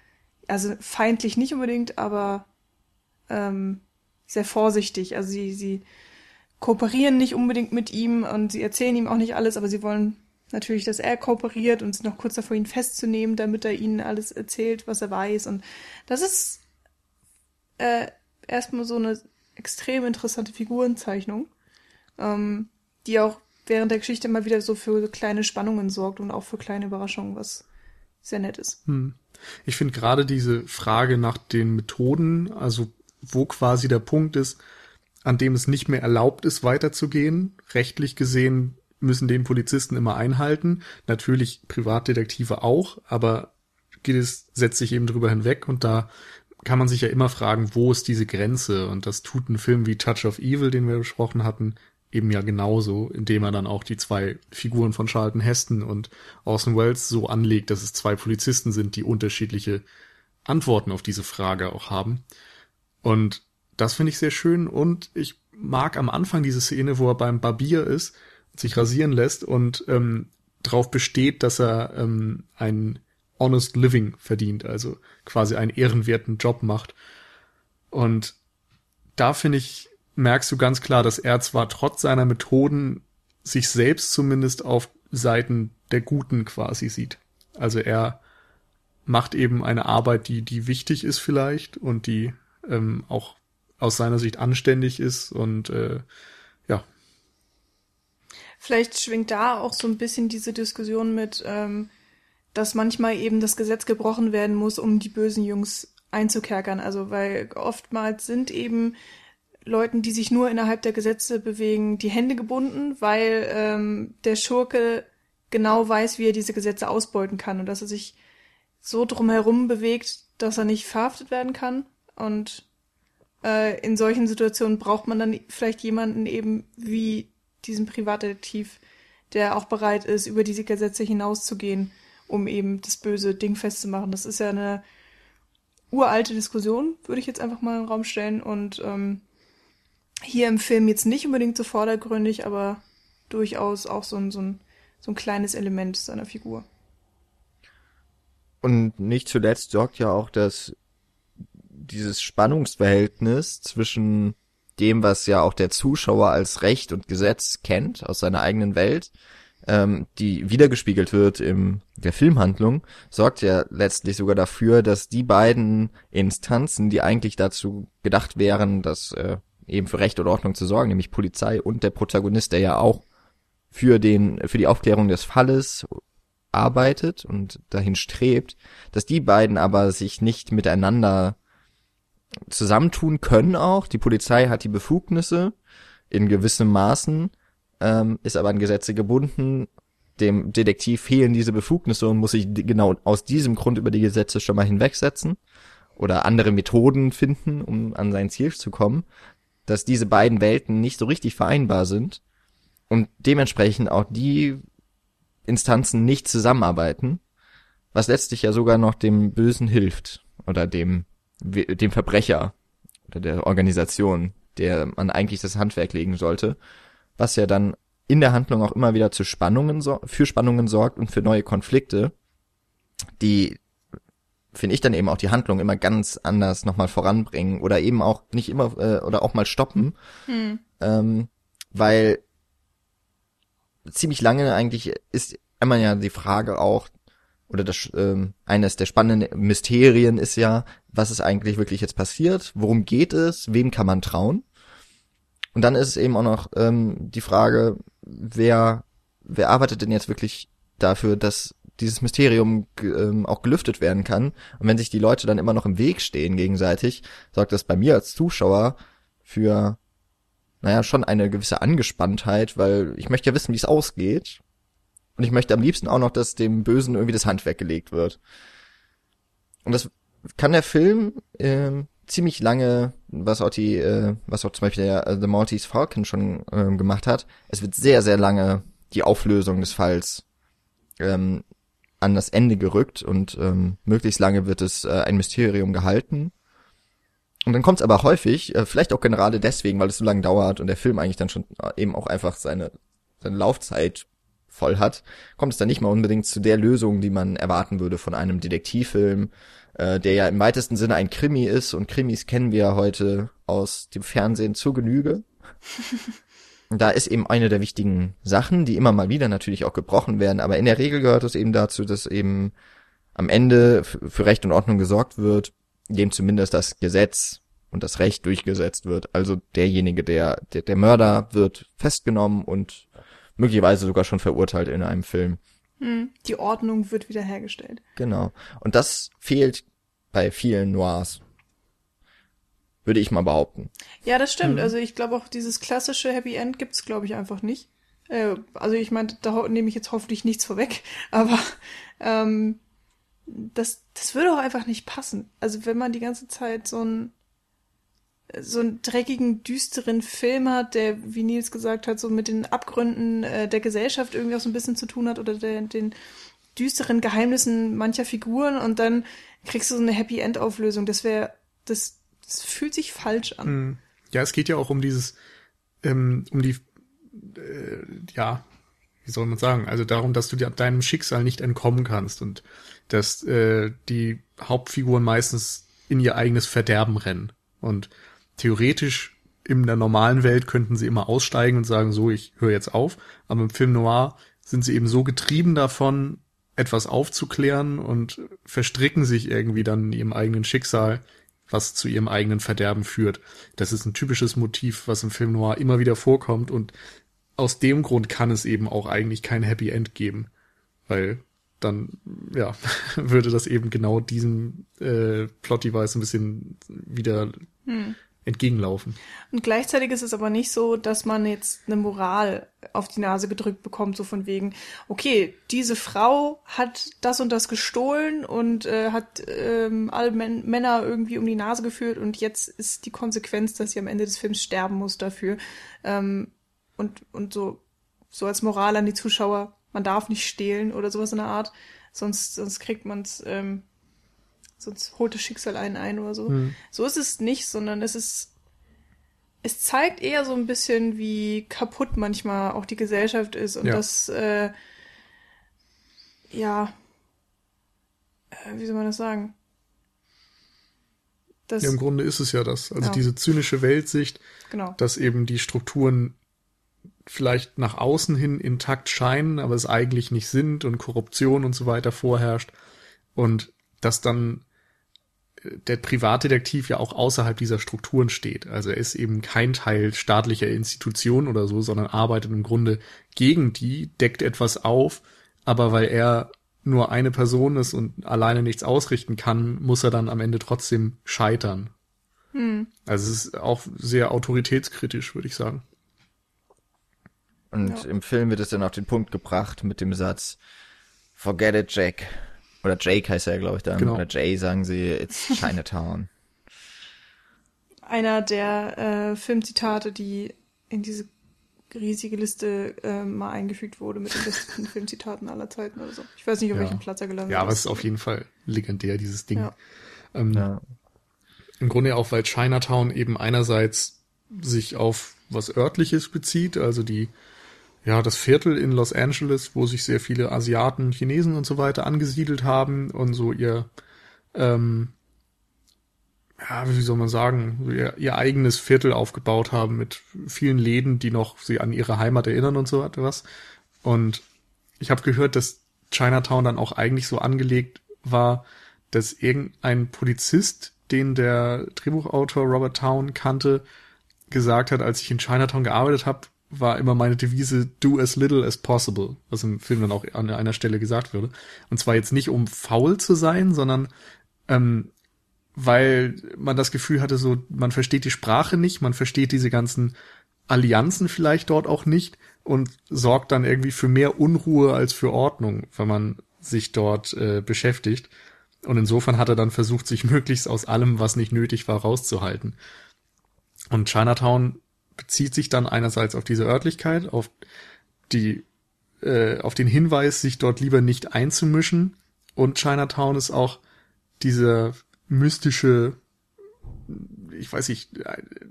also feindlich nicht unbedingt, aber ähm, sehr vorsichtig. Also sie, sie kooperieren nicht unbedingt mit ihm und sie erzählen ihm auch nicht alles, aber sie wollen natürlich, dass er kooperiert und sind noch kurz davor, ihn festzunehmen, damit er ihnen alles erzählt, was er weiß. Und das ist äh, erstmal so eine extrem interessante Figurenzeichnung, ähm, die auch während der Geschichte immer wieder so für kleine Spannungen sorgt und auch für kleine Überraschungen, was sehr nett ist. Hm. Ich finde gerade diese Frage nach den Methoden, also wo quasi der Punkt ist, an dem es nicht mehr erlaubt ist, weiterzugehen, rechtlich gesehen müssen den Polizisten immer einhalten, natürlich Privatdetektive auch, aber Gillis setzt sich eben drüber hinweg und da kann man sich ja immer fragen, wo ist diese Grenze? Und das tut ein Film wie Touch of Evil, den wir besprochen hatten, eben ja genauso, indem er dann auch die zwei Figuren von Charlton Heston und Orson Welles so anlegt, dass es zwei Polizisten sind, die unterschiedliche Antworten auf diese Frage auch haben. Und das finde ich sehr schön und ich mag am Anfang diese Szene, wo er beim Barbier ist, sich rasieren lässt und ähm, darauf besteht, dass er ähm, ein honest living verdient, also quasi einen ehrenwerten Job macht. Und da finde ich, merkst du ganz klar, dass er zwar trotz seiner Methoden sich selbst zumindest auf Seiten der Guten quasi sieht. Also er macht eben eine Arbeit, die, die wichtig ist vielleicht und die ähm, auch aus seiner Sicht anständig ist und äh, ja. Vielleicht schwingt da auch so ein bisschen diese Diskussion mit, ähm, dass manchmal eben das Gesetz gebrochen werden muss, um die bösen Jungs einzukerkern. Also weil oftmals sind eben Leuten, die sich nur innerhalb der Gesetze bewegen, die Hände gebunden, weil ähm, der Schurke genau weiß, wie er diese Gesetze ausbeuten kann und dass er sich so drumherum bewegt, dass er nicht verhaftet werden kann. Und äh, in solchen Situationen braucht man dann vielleicht jemanden eben wie diesen Privatdetektiv, der auch bereit ist, über diese Gesetze hinauszugehen um eben das böse Ding festzumachen. Das ist ja eine uralte Diskussion, würde ich jetzt einfach mal in den Raum stellen. Und ähm, hier im Film jetzt nicht unbedingt so vordergründig, aber durchaus auch so ein, so ein, so ein kleines Element seiner Figur. Und nicht zuletzt sorgt ja auch das dieses Spannungsverhältnis zwischen dem, was ja auch der Zuschauer als Recht und Gesetz kennt aus seiner eigenen Welt ähm, die wiedergespiegelt wird im der Filmhandlung, sorgt ja letztlich sogar dafür, dass die beiden Instanzen, die eigentlich dazu gedacht wären, dass äh, eben für Recht und Ordnung zu sorgen, nämlich Polizei und der Protagonist, der ja auch für den für die Aufklärung des Falles arbeitet und dahin strebt, dass die beiden aber sich nicht miteinander zusammentun können auch. Die Polizei hat die Befugnisse in gewissem Maßen, ähm, ist aber an Gesetze gebunden. Dem Detektiv fehlen diese Befugnisse und muss sich genau aus diesem Grund über die Gesetze schon mal hinwegsetzen oder andere Methoden finden, um an sein Ziel zu kommen, dass diese beiden Welten nicht so richtig vereinbar sind und dementsprechend auch die Instanzen nicht zusammenarbeiten, was letztlich ja sogar noch dem Bösen hilft oder dem dem Verbrecher oder der Organisation, der man eigentlich das Handwerk legen sollte, was ja dann in der Handlung auch immer wieder zu Spannungen für Spannungen sorgt und für neue Konflikte, die finde ich dann eben auch die Handlung immer ganz anders nochmal voranbringen oder eben auch nicht immer äh, oder auch mal stoppen, hm. ähm, weil ziemlich lange eigentlich ist einmal ja die Frage auch oder das ähm, eines der spannenden Mysterien ist ja, was ist eigentlich wirklich jetzt passiert, worum geht es, wem kann man trauen? Und dann ist es eben auch noch ähm, die Frage, wer wer arbeitet denn jetzt wirklich dafür, dass dieses Mysterium ähm, auch gelüftet werden kann. Und wenn sich die Leute dann immer noch im Weg stehen gegenseitig, sorgt das bei mir als Zuschauer für, naja, schon eine gewisse Angespanntheit, weil ich möchte ja wissen, wie es ausgeht. Und ich möchte am liebsten auch noch, dass dem Bösen irgendwie das Handwerk gelegt wird. Und das kann der Film äh, ziemlich lange, was auch die, äh, was auch zum Beispiel der äh, The Maltese Falcon schon äh, gemacht hat. Es wird sehr, sehr lange die Auflösung des Falls ähm, an das Ende gerückt und ähm, möglichst lange wird es äh, ein Mysterium gehalten. Und dann kommt es aber häufig, äh, vielleicht auch gerade deswegen, weil es so lange dauert und der Film eigentlich dann schon äh, eben auch einfach seine, seine Laufzeit voll hat, kommt es dann nicht mal unbedingt zu der Lösung, die man erwarten würde von einem Detektivfilm, äh, der ja im weitesten Sinne ein Krimi ist und Krimis kennen wir ja heute aus dem Fernsehen zur Genüge. da ist eben eine der wichtigen Sachen, die immer mal wieder natürlich auch gebrochen werden, aber in der Regel gehört es eben dazu, dass eben am Ende für Recht und Ordnung gesorgt wird, dem zumindest das Gesetz und das Recht durchgesetzt wird. Also derjenige, der, der, der Mörder wird festgenommen und möglicherweise sogar schon verurteilt in einem Film. Hm, die Ordnung wird wiederhergestellt. Genau. Und das fehlt bei vielen Noirs würde ich mal behaupten. Ja, das stimmt. Mhm. Also ich glaube auch dieses klassische Happy End gibt's, glaube ich, einfach nicht. Äh, also ich meine, da nehme ich jetzt hoffentlich nichts vorweg, aber ähm, das, das würde auch einfach nicht passen. Also wenn man die ganze Zeit so einen so einen dreckigen, düsteren Film hat, der, wie Nils gesagt hat, so mit den Abgründen äh, der Gesellschaft irgendwie auch so ein bisschen zu tun hat oder der, den düsteren Geheimnissen mancher Figuren und dann kriegst du so eine Happy End Auflösung. Das wäre das das fühlt sich falsch an. Hm. Ja, es geht ja auch um dieses, ähm, um die, äh, ja, wie soll man sagen, also darum, dass du deinem Schicksal nicht entkommen kannst und dass äh, die Hauptfiguren meistens in ihr eigenes Verderben rennen. Und theoretisch in der normalen Welt könnten sie immer aussteigen und sagen, so, ich höre jetzt auf. Aber im Film Noir sind sie eben so getrieben davon, etwas aufzuklären und verstricken sich irgendwie dann in ihrem eigenen Schicksal, was zu ihrem eigenen Verderben führt. Das ist ein typisches Motiv, was im Film Noir immer wieder vorkommt und aus dem Grund kann es eben auch eigentlich kein Happy End geben, weil dann ja würde das eben genau diesem äh, Plot-Device ein bisschen wieder hm entgegenlaufen. Und gleichzeitig ist es aber nicht so, dass man jetzt eine Moral auf die Nase gedrückt bekommt, so von wegen, okay, diese Frau hat das und das gestohlen und äh, hat ähm, alle Män Männer irgendwie um die Nase geführt und jetzt ist die Konsequenz, dass sie am Ende des Films sterben muss dafür. Ähm, und, und so, so als Moral an die Zuschauer, man darf nicht stehlen oder sowas in der Art, sonst, sonst kriegt man's ähm, sonst holt das Schicksal einen ein oder so. Hm. So ist es nicht, sondern es ist, es zeigt eher so ein bisschen, wie kaputt manchmal auch die Gesellschaft ist und ja. das, äh, ja, äh, wie soll man das sagen? Das, ja, im Grunde ist es ja das. Also ja. diese zynische Weltsicht, genau. dass eben die Strukturen vielleicht nach außen hin intakt scheinen, aber es eigentlich nicht sind und Korruption und so weiter vorherrscht. Und dass dann der Privatdetektiv ja auch außerhalb dieser Strukturen steht. Also er ist eben kein Teil staatlicher Institutionen oder so, sondern arbeitet im Grunde gegen die, deckt etwas auf, aber weil er nur eine Person ist und alleine nichts ausrichten kann, muss er dann am Ende trotzdem scheitern. Hm. Also es ist auch sehr autoritätskritisch, würde ich sagen. Und ja. im Film wird es dann auf den Punkt gebracht mit dem Satz, Forget it, Jack. Oder Jake heißt er, glaube ich, dann. Genau. Oder Jay sagen sie, it's Chinatown. Einer der äh, Filmzitate, die in diese riesige Liste äh, mal eingefügt wurde mit den besten Filmzitaten aller Zeiten oder so. Ich weiß nicht, auf ja. welchem Platz er gelandet ist. Ja, aber es ist auf jeden Fall legendär, dieses Ding. Ja. Ähm, ja. Im Grunde auch, weil Chinatown eben einerseits sich auf was örtliches bezieht, also die ja, das Viertel in Los Angeles, wo sich sehr viele Asiaten, Chinesen und so weiter angesiedelt haben und so ihr, ähm, ja, wie soll man sagen, ihr, ihr eigenes Viertel aufgebaut haben mit vielen Läden, die noch sie an ihre Heimat erinnern und so etwas. Und ich habe gehört, dass Chinatown dann auch eigentlich so angelegt war, dass irgendein Polizist, den der Drehbuchautor Robert Town kannte, gesagt hat, als ich in Chinatown gearbeitet habe, war immer meine Devise do as little as possible, was im Film dann auch an einer Stelle gesagt würde. Und zwar jetzt nicht um faul zu sein, sondern ähm, weil man das Gefühl hatte, so man versteht die Sprache nicht, man versteht diese ganzen Allianzen vielleicht dort auch nicht und sorgt dann irgendwie für mehr Unruhe als für Ordnung, wenn man sich dort äh, beschäftigt. Und insofern hat er dann versucht, sich möglichst aus allem, was nicht nötig war, rauszuhalten. Und Chinatown bezieht sich dann einerseits auf diese Örtlichkeit, auf die, äh, auf den Hinweis, sich dort lieber nicht einzumischen. Und Chinatown ist auch diese mystische, ich weiß nicht,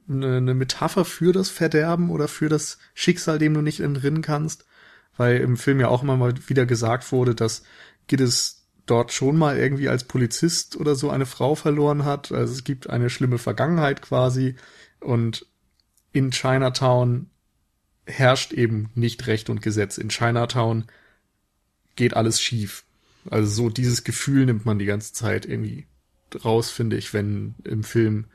eine, eine Metapher für das Verderben oder für das Schicksal, dem du nicht entrinnen kannst. Weil im Film ja auch immer mal wieder gesagt wurde, dass Gittes dort schon mal irgendwie als Polizist oder so eine Frau verloren hat. Also es gibt eine schlimme Vergangenheit quasi. Und in Chinatown herrscht eben nicht Recht und Gesetz. In Chinatown geht alles schief. Also so dieses Gefühl nimmt man die ganze Zeit irgendwie raus, finde ich, wenn im Film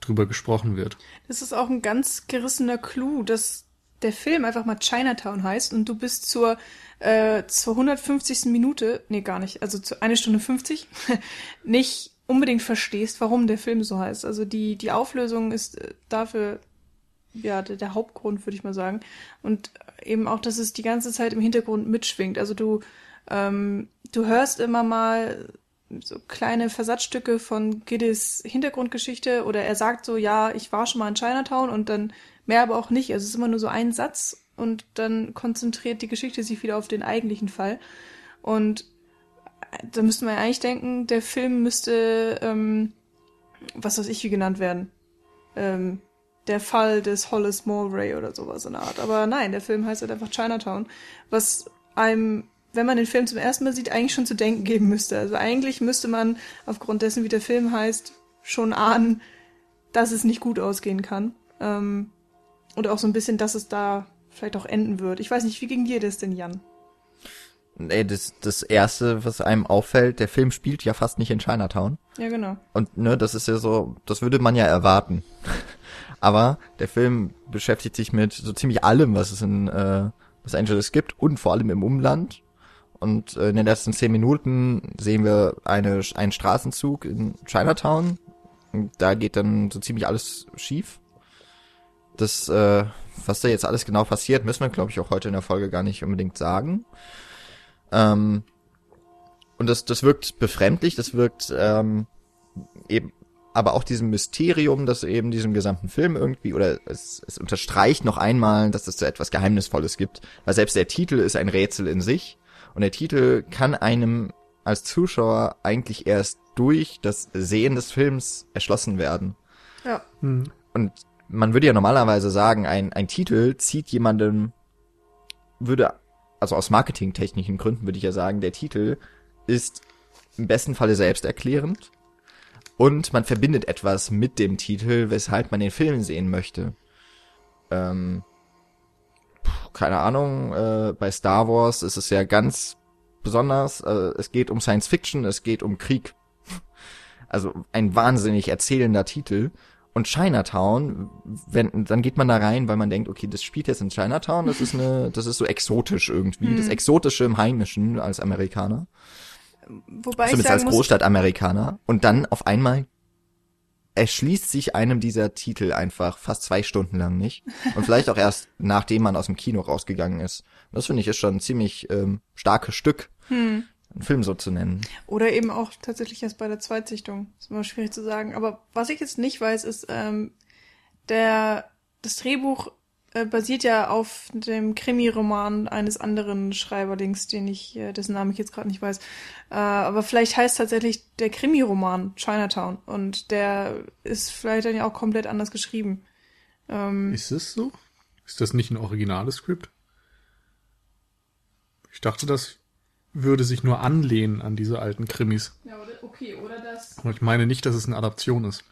drüber gesprochen wird. Das ist auch ein ganz gerissener Clou, dass der Film einfach mal Chinatown heißt und du bist zur, äh, zur 150. Minute, nee, gar nicht, also zu eine Stunde 50, nicht unbedingt verstehst, warum der Film so heißt. Also die, die Auflösung ist äh, dafür ja, der, der Hauptgrund, würde ich mal sagen. Und eben auch, dass es die ganze Zeit im Hintergrund mitschwingt. Also du, ähm, du hörst immer mal so kleine Versatzstücke von Giddys Hintergrundgeschichte oder er sagt so, ja, ich war schon mal in Chinatown und dann mehr aber auch nicht. Also es ist immer nur so ein Satz und dann konzentriert die Geschichte sich wieder auf den eigentlichen Fall. Und da müsste man ja eigentlich denken, der Film müsste, ähm, was weiß ich, wie genannt werden. Ähm, der Fall des Hollis Mulray oder sowas in der Art. Aber nein, der Film heißt halt einfach Chinatown, was einem, wenn man den Film zum ersten Mal sieht, eigentlich schon zu denken geben müsste. Also eigentlich müsste man aufgrund dessen, wie der Film heißt, schon ahnen, dass es nicht gut ausgehen kann. Ähm, und auch so ein bisschen, dass es da vielleicht auch enden wird. Ich weiß nicht, wie ging dir das denn, Jan? Nee, das, das erste, was einem auffällt, der Film spielt ja fast nicht in Chinatown. Ja, genau. Und ne, das ist ja so, das würde man ja erwarten. Aber der Film beschäftigt sich mit so ziemlich allem, was es in äh, Los Angeles gibt und vor allem im Umland. Und äh, in den letzten zehn Minuten sehen wir eine, einen Straßenzug in Chinatown. Und da geht dann so ziemlich alles schief. Das, äh, was da jetzt alles genau passiert, müssen wir, glaube ich, auch heute in der Folge gar nicht unbedingt sagen. Ähm, und das, das wirkt befremdlich, das wirkt ähm, eben aber auch diesem Mysterium, das eben diesem gesamten Film irgendwie, oder es, es unterstreicht noch einmal, dass es so etwas Geheimnisvolles gibt, weil selbst der Titel ist ein Rätsel in sich und der Titel kann einem als Zuschauer eigentlich erst durch das Sehen des Films erschlossen werden. Ja. Hm. Und man würde ja normalerweise sagen, ein, ein Titel zieht jemandem, würde, also aus marketingtechnischen Gründen würde ich ja sagen, der Titel ist im besten Falle selbsterklärend und man verbindet etwas mit dem Titel, weshalb man den Film sehen möchte. Ähm, keine Ahnung, äh, bei Star Wars ist es ja ganz besonders. Äh, es geht um Science Fiction, es geht um Krieg. Also ein wahnsinnig erzählender Titel. Und Chinatown, wenn, dann geht man da rein, weil man denkt, okay, das spielt jetzt in Chinatown, das ist eine, das ist so exotisch irgendwie, mhm. das Exotische im Heimischen als Amerikaner. Wobei Zumindest als Großstadtamerikaner. Und dann auf einmal erschließt sich einem dieser Titel einfach fast zwei Stunden lang nicht. Und vielleicht auch erst nachdem man aus dem Kino rausgegangen ist. Und das finde ich ist schon ein ziemlich ähm, starkes Stück, hm. einen Film so zu nennen. Oder eben auch tatsächlich erst bei der Zweitsichtung. ist immer schwierig zu sagen. Aber was ich jetzt nicht weiß, ist, ähm, der, das Drehbuch äh, basiert ja auf dem Krimi-Roman eines anderen Schreiberlings, den ich, äh, dessen Namen ich jetzt gerade nicht weiß. Äh, aber vielleicht heißt tatsächlich der Krimi-Roman Chinatown und der ist vielleicht dann ja auch komplett anders geschrieben. Ähm, Ist es so? Ist das nicht ein originales Skript? Ich dachte, das würde sich nur anlehnen an diese alten Krimis. ja, oder, okay, oder das. Aber ich meine nicht, dass es eine Adaption ist.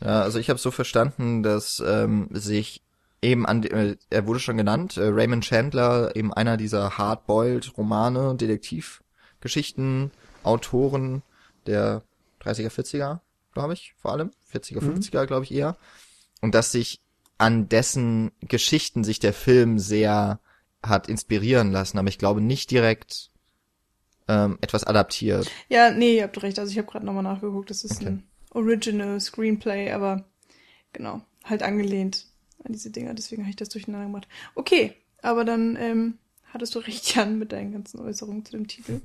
Ja, also ich habe so verstanden, dass ähm, sich eben an, äh, er wurde schon genannt, äh, Raymond Chandler, eben einer dieser hardboiled Romane, Detektivgeschichten, Autoren der 30er, 40er, glaube ich, vor allem, 40er, 50er, glaube ich eher. Und dass sich an dessen Geschichten sich der Film sehr hat inspirieren lassen, aber ich glaube nicht direkt ähm, etwas adaptiert. Ja, nee, ihr habt recht. Also ich habe gerade nochmal nachgeguckt. Das ist Okay. ein Original Screenplay, aber genau, halt angelehnt an diese Dinger. Deswegen habe ich das durcheinander gemacht. Okay, aber dann ähm, hattest du recht, Jan, mit deinen ganzen Äußerungen zu dem Titel.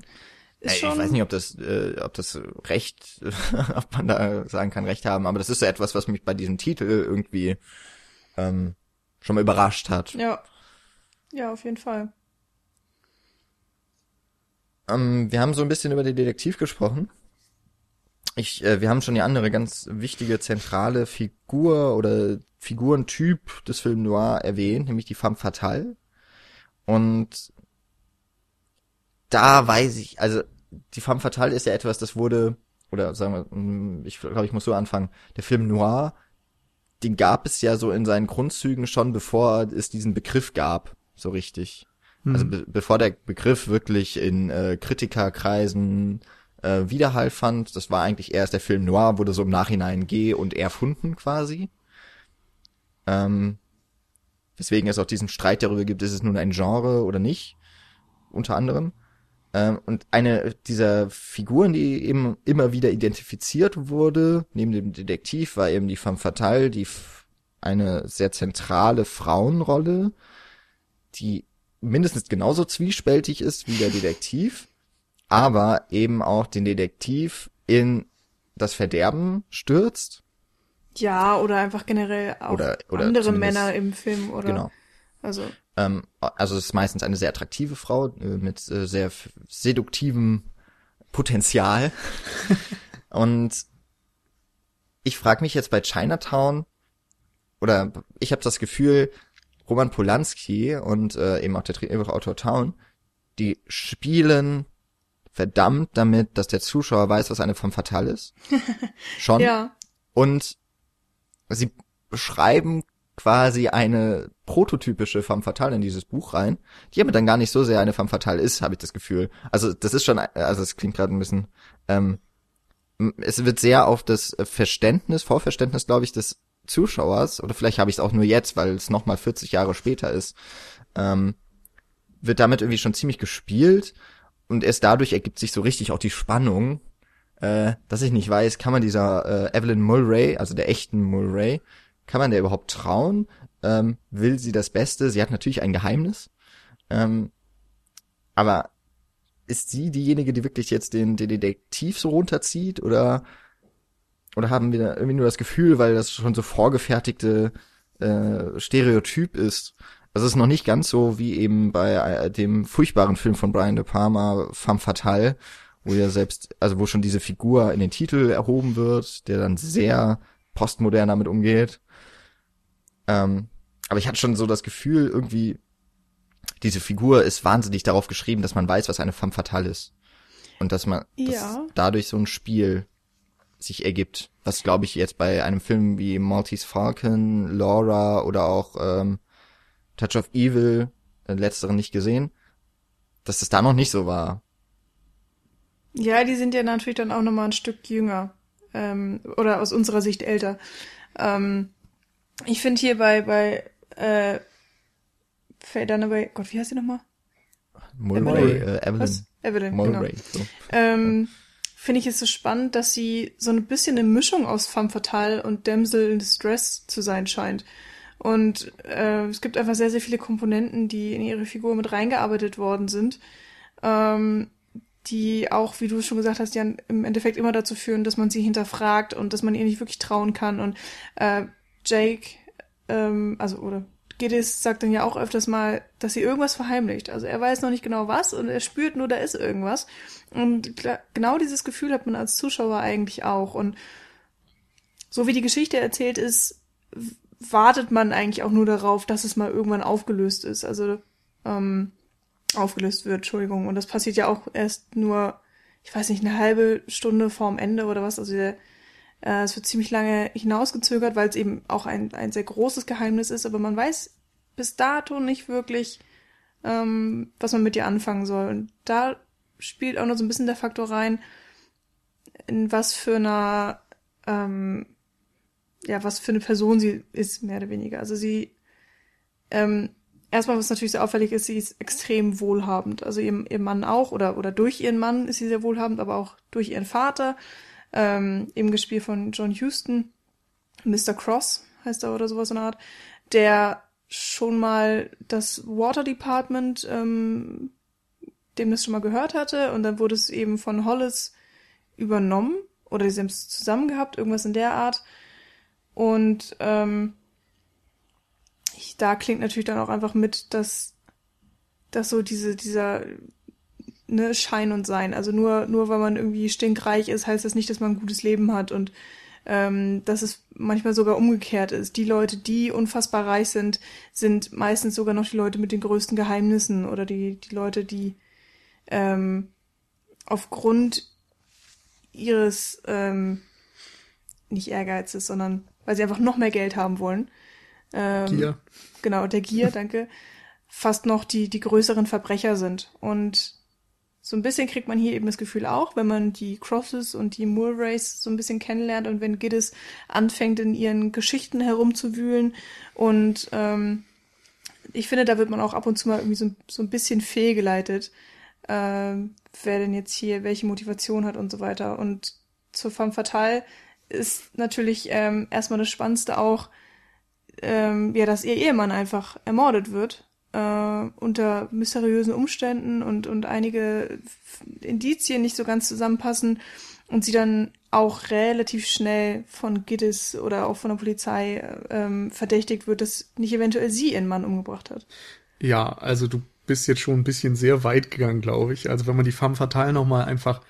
Ist schon, Ich weiß nicht, ob das, äh, ob das Recht, ob man da sagen kann, Recht haben, aber das ist so etwas, was mich bei diesem Titel irgendwie ähm, schon mal überrascht hat. Ja. Ja, auf jeden Fall. Ähm, wir haben so ein bisschen über den Detektiv gesprochen. Ich, äh, wir haben schon die andere ganz wichtige zentrale Figur oder Figurentyp des Film Noir erwähnt, nämlich die femme fatale. Und da weiß ich, also die femme fatale ist ja etwas, das wurde, oder sagen wir, mm, ich glaube, ich muss so anfangen, der Film Noir, den gab es ja so in seinen Grundzügen schon, bevor es diesen Begriff gab, so richtig. Also be bevor der Begriff wirklich in äh, Kritikerkreisen äh, Widerhall fand, das war eigentlich erst der Film Noir, wurde so im Nachhinein geh und erfunden quasi. Ähm, weswegen es auch diesen Streit darüber gibt, ist es nun ein Genre oder nicht, unter anderem. Ähm, und eine dieser Figuren, die eben immer wieder identifiziert wurde, neben dem Detektiv, war eben die femme fatale, die eine sehr zentrale Frauenrolle, die mindestens genauso zwiespältig ist wie der Detektiv, aber eben auch den Detektiv in das Verderben stürzt. Ja, oder einfach generell auch Oder- oder andere Männer im Film oder. Genau. Also, Ähm, also es ist meistens eine sehr attraktive Frau äh, mit äh, sehr seduktivem Potenzial. Und ich frage mich jetzt bei Chinatown, oder ich habe das Gefühl, Roman Polanski und äh, eben auch der Drehbuchautor Town, die spielen verdammt damit, dass der Zuschauer weiß, was eine femme fatale ist. Schon. ja. Und sie beschreiben quasi eine prototypische femme fatale in dieses Buch rein, die aber dann gar nicht so sehr eine femme fatale ist, habe ich das Gefühl. Also das ist schon, also es klingt gerade ein bisschen, ähm, es wird sehr auf das Verständnis, Vorverständnis, glaube ich, des Zuschauers, oder vielleicht habe ich es auch nur jetzt, weil es nochmal 40 Jahre später ist, ähm, wird damit irgendwie schon ziemlich gespielt und erst dadurch ergibt sich so richtig auch die Spannung, äh, dass ich nicht weiß, kann man dieser äh, Evelyn Mulray, also der echten Mulray, kann man der überhaupt trauen? Ähm, will sie das Beste? Sie hat natürlich ein Geheimnis. Ähm, aber ist sie diejenige, die wirklich jetzt den, den Detektiv so runterzieht? Oder, oder haben wir irgendwie nur das Gefühl, weil das schon so vorgefertigte äh, Stereotyp ist? Also es ist noch nicht ganz so wie eben bei äh, dem furchtbaren Film von Brian De Palma, Femme Fatale, wo ja selbst, also wo schon diese Figur in den Titel erhoben wird, der dann sehr postmodern damit umgeht. Ähm, aber ich hatte schon so das Gefühl, irgendwie, diese Figur ist wahnsinnig darauf geschrieben, dass man weiß, was eine femme fatale ist. Und dass man dass Ja. dadurch so ein Spiel sich ergibt. Was glaube ich jetzt bei einem Film wie Maltese Falcon, Laura oder auch ähm, Touch of Evil, äh, letzteren nicht gesehen, dass das da noch nicht so war. Ja, die sind ja natürlich dann auch nochmal ein Stück jünger. Ähm, oder aus unserer Sicht älter. Ähm, ich finde hier bei, bei, äh, dann aber, Gott, wie heißt die nochmal? Mulray, Evelyn. äh, Evelyn. Was? Evelyn, Mulray. genau. So. Ähm, finde ich es so spannend, dass sie so ein bisschen eine Mischung aus femme fatale und Damsel in Distress zu sein scheint. Und äh, es gibt einfach sehr, sehr viele Komponenten, die in ihre Figur mit reingearbeitet worden sind, ähm, die auch, wie du schon gesagt hast, ja im Endeffekt immer dazu führen, dass man sie hinterfragt und dass man ihr nicht wirklich trauen kann. Und äh, Jake, ähm, also oder Geddes sagt dann ja auch öfters mal, dass sie irgendwas verheimlicht. Also er weiß noch nicht genau was und er spürt nur, da ist irgendwas. Und genau dieses Gefühl hat man als Zuschauer eigentlich auch. Und so wie die Geschichte erzählt ist, wartet man eigentlich auch nur darauf, dass es mal irgendwann aufgelöst ist. Also ähm, aufgelöst wird, Entschuldigung. Und das passiert ja auch erst nur, ich weiß nicht, eine halbe Stunde vorm Ende oder was. Also äh, es wird ziemlich lange hinausgezögert, weil es eben auch ein, ein sehr großes Geheimnis ist, aber man weiß bis dato nicht wirklich, ähm, was man mit ihr anfangen soll. Und da spielt auch noch so ein bisschen der Faktor rein, in was für einer, ähm, ja, was für eine Person sie ist, mehr oder weniger. Also sie, ähm, erstmal, was natürlich sehr auffällig ist, sie ist extrem wohlhabend. Also ihr, ihr Mann auch, oder, oder durch ihren Mann ist sie sehr wohlhabend, aber auch durch ihren Vater, ähm, eben gespielt von John Huston, Mr. Cross heißt er oder sowas in der Art, der schon mal das Water Department, ähm, dem das schon mal gehört hatte, und dann wurde es eben von Hollis übernommen, oder sie haben es zusammen gehabt, irgendwas in der Art. Und ähm, ich, da klingt natürlich dann auch einfach mit, dass, dass so diese, dieser ne, Schein und Sein. Also nur, nur weil man irgendwie stinkreich ist, heißt das nicht, dass man ein gutes Leben hat und ähm, dass es manchmal sogar umgekehrt ist. Die Leute, die unfassbar reich sind, sind meistens sogar noch die Leute mit den größten Geheimnissen oder die, die Leute, die ähm, aufgrund ihres ähm, nicht Ehrgeizes, sondern weil sie einfach noch mehr Geld haben wollen. Ähm, Gier. Genau, der Gier, danke. Fast noch die, die größeren Verbrecher sind. Und so ein bisschen kriegt man hier eben das Gefühl auch, wenn man die Crosses und die Mulrays so ein bisschen kennenlernt und wenn Giddis anfängt, in ihren Geschichten herumzuwühlen. Und ähm, ich finde, da wird man auch ab und zu mal irgendwie so, so ein bisschen fehlgeleitet, äh, wer denn jetzt hier welche Motivation hat und so weiter. Und zur Femme Fatale ist natürlich ähm, erstmal das Spannendste auch, ähm, ja, dass ihr Ehemann einfach ermordet wird äh, unter mysteriösen Umständen und, und einige Indizien nicht so ganz zusammenpassen und sie dann auch relativ schnell von Giddis oder auch von der Polizei ähm, verdächtigt wird, dass nicht eventuell sie ihren Mann umgebracht hat. Ja, also du bist jetzt schon ein bisschen sehr weit gegangen, glaube ich. Also wenn man die Femme Fatale nochmal einfach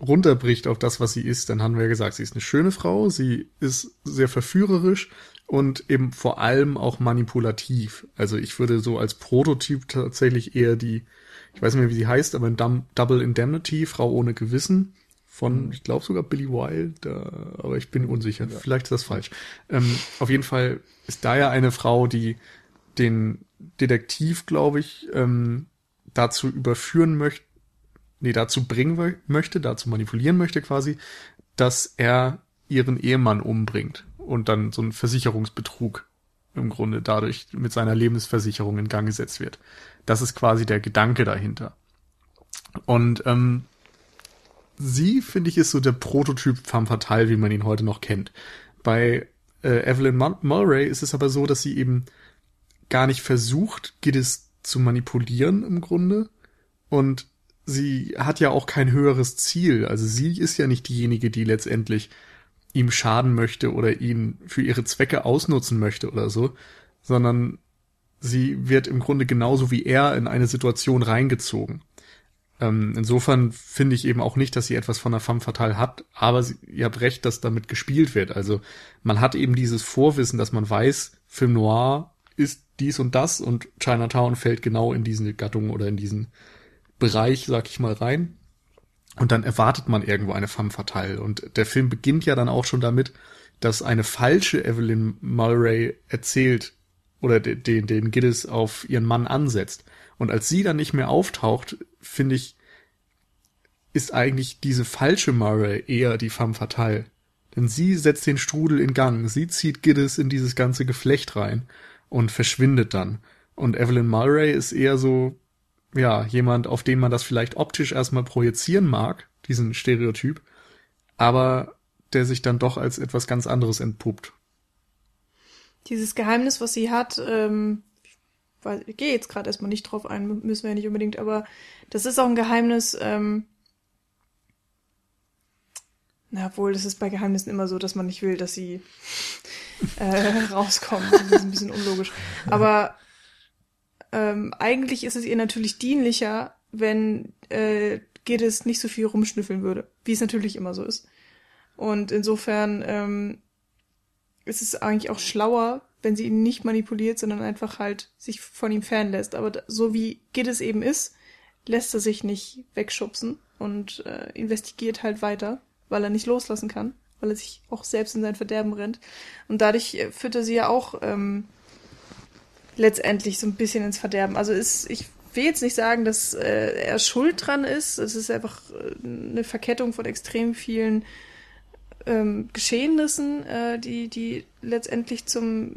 runterbricht auf das, was sie ist, dann haben wir ja gesagt, sie ist eine schöne Frau, sie ist sehr verführerisch und eben vor allem auch manipulativ. Also ich würde so als Prototyp tatsächlich eher die, ich weiß nicht mehr, wie sie heißt, aber in Double Indemnity, Frau ohne Gewissen, von, mhm. ich glaube sogar Billy Wilde, aber ich bin unsicher. Ja. Vielleicht ist das falsch. Ähm, auf jeden Fall ist da ja eine Frau, die den Detektiv, glaube ich, ähm, dazu überführen möchte, nee, dazu bringen möchte, dazu manipulieren möchte quasi, dass er ihren Ehemann umbringt und dann so ein Versicherungsbetrug im Grunde dadurch mit seiner Lebensversicherung in Gang gesetzt wird. Das ist quasi der Gedanke dahinter. Und ähm, sie, finde ich, ist so der Prototyp femme fatale, wie man ihn heute noch kennt. Bei äh, Evelyn Mul Mulray ist es aber so, dass sie eben gar nicht versucht, Giddis zu manipulieren im Grunde. Und sie hat ja auch kein höheres Ziel. Also sie ist ja nicht diejenige, die letztendlich ihm schaden möchte oder ihn für ihre Zwecke ausnutzen möchte oder so, sondern sie wird im Grunde genauso wie er in eine Situation reingezogen. Ähm, insofern finde ich eben auch nicht, dass sie etwas von der femme fatale hat, aber sie, ihr habt recht, dass damit gespielt wird. Also man hat eben dieses Vorwissen, dass man weiß, Film Noir ist dies und das und Chinatown fällt genau in diese Gattung oder in diesen Bereich, sag ich mal, rein. Und dann erwartet man irgendwo eine femme fatale. Und der Film beginnt ja dann auch schon damit, dass eine falsche Evelyn Mulray erzählt oder den, den Giddis auf ihren Mann ansetzt. Und als sie dann nicht mehr auftaucht, finde ich, ist eigentlich diese falsche Murray eher die femme fatale. Denn sie setzt den Strudel in Gang, sie zieht Giddis in dieses ganze Geflecht rein und verschwindet dann. Und Evelyn Mulray ist eher so, ja, jemand, auf den man das vielleicht optisch erstmal projizieren mag, diesen Stereotyp, aber der sich dann doch als etwas ganz anderes entpuppt. Dieses Geheimnis, was sie hat, ähm, ich, gehe jetzt gerade erstmal nicht drauf ein, müssen wir ja nicht unbedingt, aber das ist auch ein Geheimnis, ähm, na wohl, das ist bei Geheimnissen immer so, dass man nicht will, dass sie äh, rauskommen. Das ist ein bisschen unlogisch. Aber ähm, eigentlich ist es ihr natürlich dienlicher, wenn äh, Geddes nicht so viel rumschnüffeln würde, wie es natürlich immer so ist. Und insofern ähm, es ist eigentlich auch schlauer, wenn sie ihn nicht manipuliert, sondern einfach halt sich von ihm fernlässt. Aber so wie Gittes eben ist, lässt er sich nicht wegschubsen und äh, investigiert halt weiter, weil er nicht loslassen kann, weil er sich auch selbst in sein Verderben rennt. Und dadurch äh, führt er sie ja auch ähm, letztendlich so ein bisschen ins Verderben. Also ist, ich will jetzt nicht sagen, dass äh, er schuld dran ist. Es ist einfach äh, eine Verkettung von extrem vielen ähm, Geschehnissen, äh, die, die letztendlich zum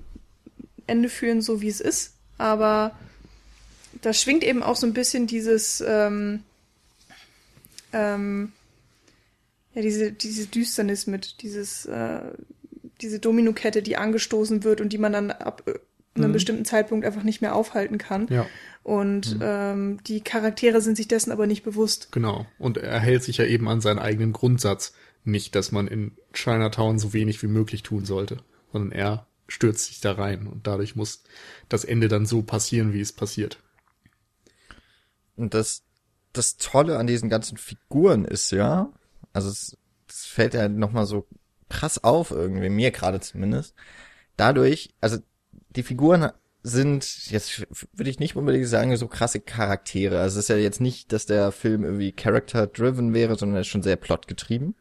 Ende führen, so wie es ist. Aber da schwingt eben auch so ein bisschen dieses, ähm, ähm, ja, diese, diese Düsternis mit, dieses, äh, diese Dominokette, die angestoßen wird und die man dann ab einem mhm. bestimmten Zeitpunkt einfach nicht mehr aufhalten kann. Ja. Und mhm. ähm, die Charaktere sind sich dessen aber nicht bewusst. Genau. Und er hält sich ja eben an seinen eigenen Grundsatz. Nicht, dass man in Chinatown so wenig wie möglich tun sollte, sondern er stürzt sich da rein und dadurch muss das Ende dann so passieren, wie es passiert. Und das, das Tolle an diesen ganzen Figuren ist ja, also es, es fällt ja nochmal so krass auf irgendwie, mir gerade zumindest. Dadurch, also die Figuren sind, jetzt würde ich nicht unbedingt sagen, so krasse Charaktere. Also es ist ja jetzt nicht, dass der Film irgendwie character-driven wäre, sondern er ist schon sehr plotgetrieben.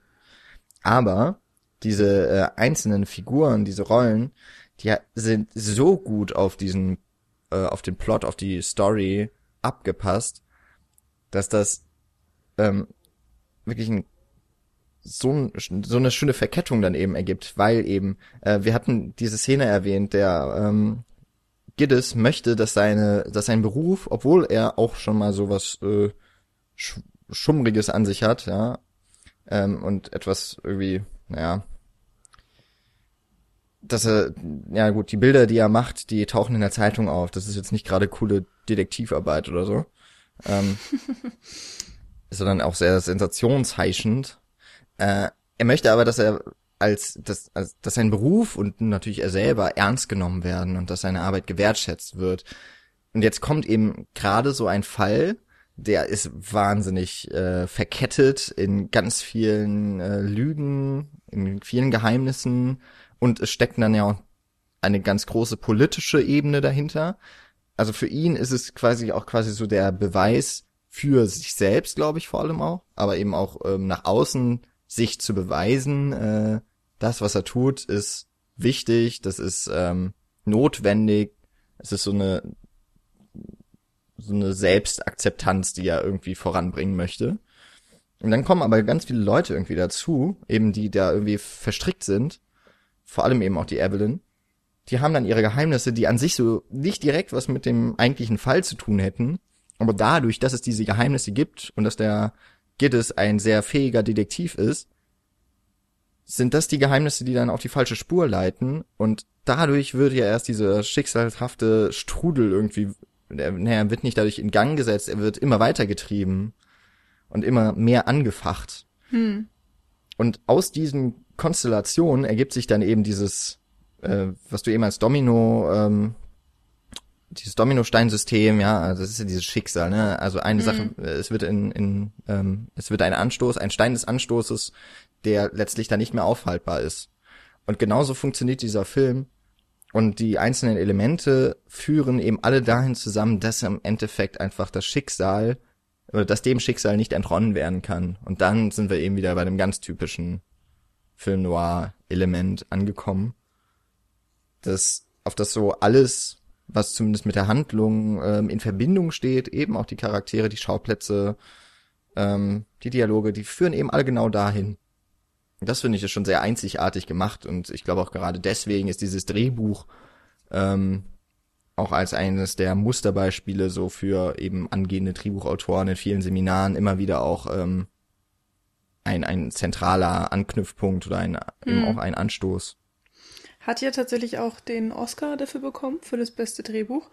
Aber diese äh, einzelnen Figuren, diese Rollen, die sind so gut auf diesen, äh, auf den Plot, auf die Story abgepasst, dass das ähm, wirklich ein so, ein, so eine schöne Verkettung dann eben ergibt, weil eben, äh, wir hatten diese Szene erwähnt, der ähm, Giddes möchte, dass seine, dass sein Beruf, obwohl er auch schon mal sowas äh, Sch Schummriges an sich hat, ja, ähm, und etwas irgendwie, naja, dass er, ja gut, die Bilder, die er macht, die tauchen in der Zeitung auf. Das ist jetzt nicht gerade coole Detektivarbeit oder so. Ähm, sondern auch sehr sensationsheischend. Äh, er möchte aber, dass er als, dass, als, dass sein Beruf und natürlich er selber ernst genommen werden und dass seine Arbeit gewertschätzt wird. Und jetzt kommt eben gerade so ein Fall, der ist wahnsinnig äh, verkettet in ganz vielen äh, Lügen, in vielen Geheimnissen und es steckt dann ja auch eine ganz große politische Ebene dahinter. Also für ihn ist es quasi auch quasi so der Beweis für sich selbst, glaube ich vor allem auch, aber eben auch ähm, nach außen sich zu beweisen, äh, das, was er tut, ist wichtig, das ist ähm, notwendig, es ist so eine so eine Selbstakzeptanz, die er irgendwie voranbringen möchte. Und dann kommen aber ganz viele Leute irgendwie dazu, eben die da irgendwie verstrickt sind, vor allem eben auch die Evelyn. Die haben dann ihre Geheimnisse, die an sich so nicht direkt was mit dem eigentlichen Fall zu tun hätten, aber dadurch, dass es diese Geheimnisse gibt und dass der Gittes ein sehr fähiger Detektiv ist, sind das die Geheimnisse, die dann auf die falsche Spur leiten und dadurch wird ja erst dieser schicksalhafte Strudel irgendwie, er, naja, wird nicht dadurch in Gang gesetzt, er wird immer weitergetrieben und immer mehr angefacht. Hm. Und aus diesen Konstellationen ergibt sich dann eben dieses, äh, was du eben als Domino ähm, dieses Dominosteinsystem, ja, also das ist ja dieses Schicksal, ne? Also eine mhm. Sache, es wird in, in ähm, es wird ein Anstoß, ein Stein des Anstoßes, der letztlich dann nicht mehr aufhaltbar ist. Und genauso funktioniert dieser Film. Und die einzelnen Elemente führen eben alle dahin zusammen, dass im Endeffekt einfach das Schicksal oder dass dem Schicksal nicht entronnen werden kann. Und dann sind wir eben wieder bei einem ganz typischen Film Noir Element angekommen, das auf das so alles was zumindest mit der Handlung ähm, in Verbindung steht, eben auch die Charaktere, die Schauplätze, ähm, die Dialoge, die führen eben alle genau dahin. Das finde ich ist schon sehr einzigartig gemacht und ich glaube auch gerade deswegen ist dieses Drehbuch ähm, auch als eines der Musterbeispiele so für eben angehende Drehbuchautoren in vielen Seminaren immer wieder auch ähm, ein, ein zentraler Anknüpfpunkt oder ein, mhm. eben auch ein Anstoß. Hat ja tatsächlich auch den Oscar dafür bekommen, für das beste Drehbuch.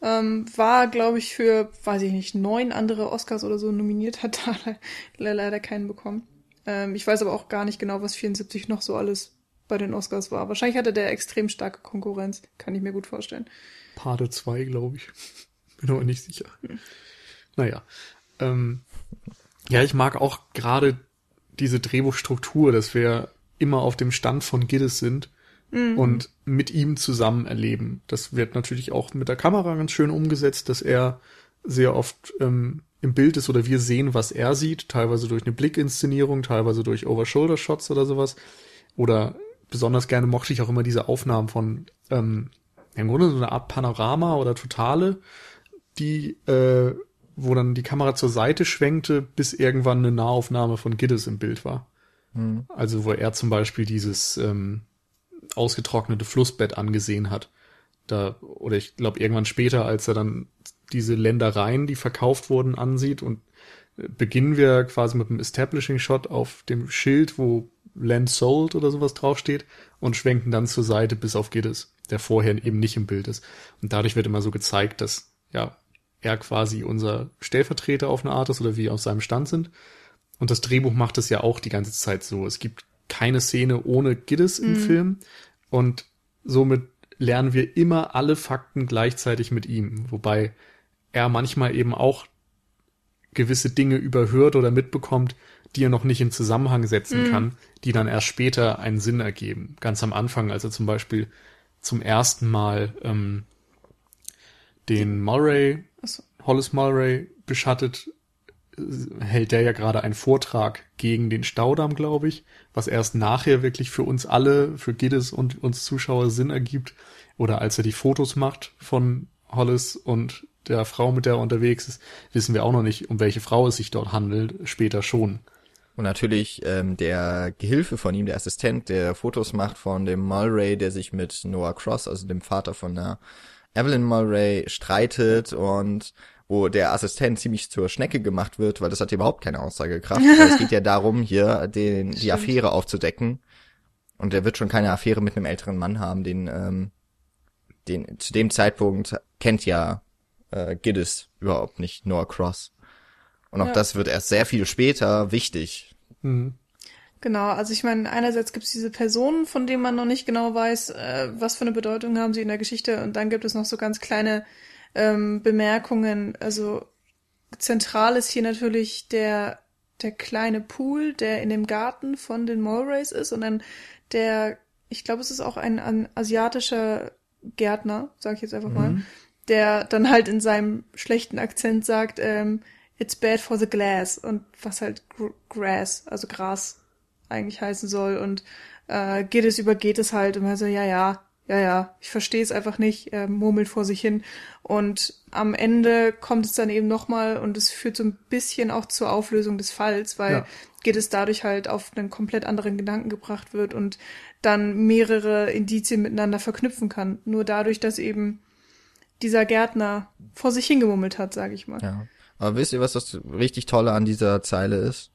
Ähm, war, glaube ich, für, weiß ich nicht, neun andere Oscars oder so nominiert, hat da leider keinen bekommen. Ähm, ich weiß aber auch gar nicht genau, was 74 noch so alles bei den Oscars war. Wahrscheinlich hatte der extrem starke Konkurrenz, kann ich mir gut vorstellen. Pate 2, glaube ich. Bin aber nicht sicher. Hm. Naja. Ähm, ja, ich mag auch gerade diese Drehbuchstruktur, dass wir immer auf dem Stand von Gildes sind mhm. und mit ihm zusammen erleben. Das wird natürlich auch mit der Kamera ganz schön umgesetzt, dass er sehr oft ähm, im Bild ist oder wir sehen, was er sieht, teilweise durch eine Blickinszenierung, teilweise durch Over-Shoulder-Shots oder sowas. Oder besonders gerne mochte ich auch immer diese Aufnahmen von ähm, im Grunde so eine Art Panorama oder Totale, die, äh, wo dann die Kamera zur Seite schwenkte, bis irgendwann eine Nahaufnahme von Giddes im Bild war. Mhm. Also wo er zum Beispiel dieses ähm, ausgetrocknete Flussbett angesehen hat. Da, oder ich glaube irgendwann später, als er dann diese Ländereien, die verkauft wurden, ansieht und äh, beginnen wir quasi mit einem Establishing Shot auf dem Schild, wo Land Sold oder sowas draufsteht und schwenken dann zur Seite bis auf Giddes, der vorher eben nicht im Bild ist. Und dadurch wird immer so gezeigt, dass ja er quasi unser Stellvertreter auf eine Art ist oder wir auf seinem Stand sind. Und das Drehbuch macht es ja auch die ganze Zeit so. Es gibt keine Szene ohne Giddes im mhm. Film und somit lernen wir immer alle Fakten gleichzeitig mit ihm, wobei er manchmal eben auch gewisse Dinge überhört oder mitbekommt, die er noch nicht in Zusammenhang setzen mhm. kann, die dann erst später einen Sinn ergeben. Ganz am Anfang, als er zum Beispiel zum ersten Mal ähm, den Mulray, so. Hollis Mulray beschattet, hält der ja gerade einen Vortrag gegen den Staudamm, glaube ich, was erst nachher wirklich für uns alle, für Giddes und uns Zuschauer Sinn ergibt. Oder als er die Fotos macht von Hollis und der Frau, mit der er unterwegs ist, wissen wir auch noch nicht, um welche Frau es sich dort handelt, später schon. Und natürlich ähm, der Gehilfe von ihm, der Assistent, der Fotos macht von dem Mulray, der sich mit Noah Cross, also dem Vater von der Evelyn Mulray, streitet und wo der Assistent ziemlich zur Schnecke gemacht wird, weil das hat überhaupt keine Aussagekraft. es geht ja darum, hier den, die Affäre aufzudecken. Und er wird schon keine Affäre mit einem älteren Mann haben, den, ähm, den zu dem Zeitpunkt kennt ja äh, Giddis überhaupt nicht Noah Cross. Und auch ja. das wird erst sehr viel später wichtig. Mhm. Genau, also ich meine, einerseits gibt es diese Personen, von denen man noch nicht genau weiß, äh, was für eine Bedeutung haben sie in der Geschichte, und dann gibt es noch so ganz kleine ähm, Bemerkungen. Also zentral ist hier natürlich der der kleine Pool, der in dem Garten von den Mulrays ist, und dann der, ich glaube, es ist auch ein, ein asiatischer Gärtner, sage ich jetzt einfach mhm. mal, der dann halt in seinem schlechten Akzent sagt, ähm, It's bad for the glass und was halt grass, also Gras eigentlich heißen soll und äh, geht es über geht es halt und er so, ja, ja, ja, ja, ich verstehe es einfach nicht, er murmelt vor sich hin und am Ende kommt es dann eben nochmal und es führt so ein bisschen auch zur Auflösung des Falls, weil ja. geht es dadurch halt auf einen komplett anderen Gedanken gebracht wird und dann mehrere Indizien miteinander verknüpfen kann. Nur dadurch, dass eben dieser Gärtner vor sich hingemummelt hat, sage ich mal. Ja. Aber wisst ihr, was das richtig Tolle an dieser Zeile ist?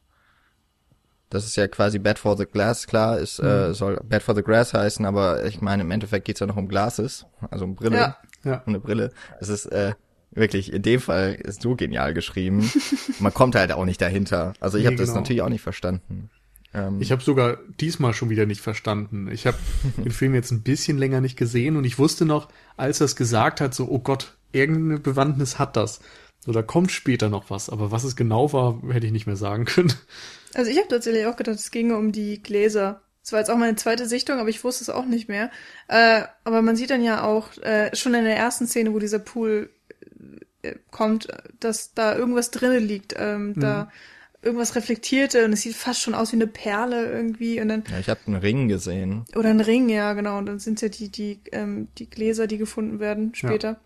Das ist ja quasi Bad for the Glass, klar, ist, äh, mhm. äh, soll Bad for the Grass heißen, aber ich meine, im Endeffekt geht's ja noch um Glasses, also um Brille, ja. Ja. um eine Brille. Es ist äh, wirklich, in dem Fall ist so genial geschrieben. Man kommt halt auch nicht dahinter. Also ich nee, habe das genau. natürlich auch nicht verstanden. Ähm, ich habe sogar diesmal schon wieder nicht verstanden. Ich habe den Film jetzt ein bisschen länger nicht gesehen und ich wusste noch, als er es gesagt hat, so, oh Gott, irgendeine Bewandtnis hat das. So, da kommt später noch was, aber was es genau war, hätte ich nicht mehr sagen können. Also ich habe tatsächlich auch gedacht, es ginge um die Gläser. Das war jetzt auch meine zweite Sichtung, aber ich wusste es auch nicht mehr. Äh, aber man sieht dann ja auch äh, schon in der ersten Szene, wo dieser Pool äh, kommt, dass da irgendwas drinnen liegt. Ähm, mhm. Da irgendwas reflektierte und es sieht fast schon aus wie eine Perle irgendwie und dann ja, ich habe einen Ring gesehen oder einen Ring ja genau und dann sind ja die die ähm, die Gläser die gefunden werden später ja.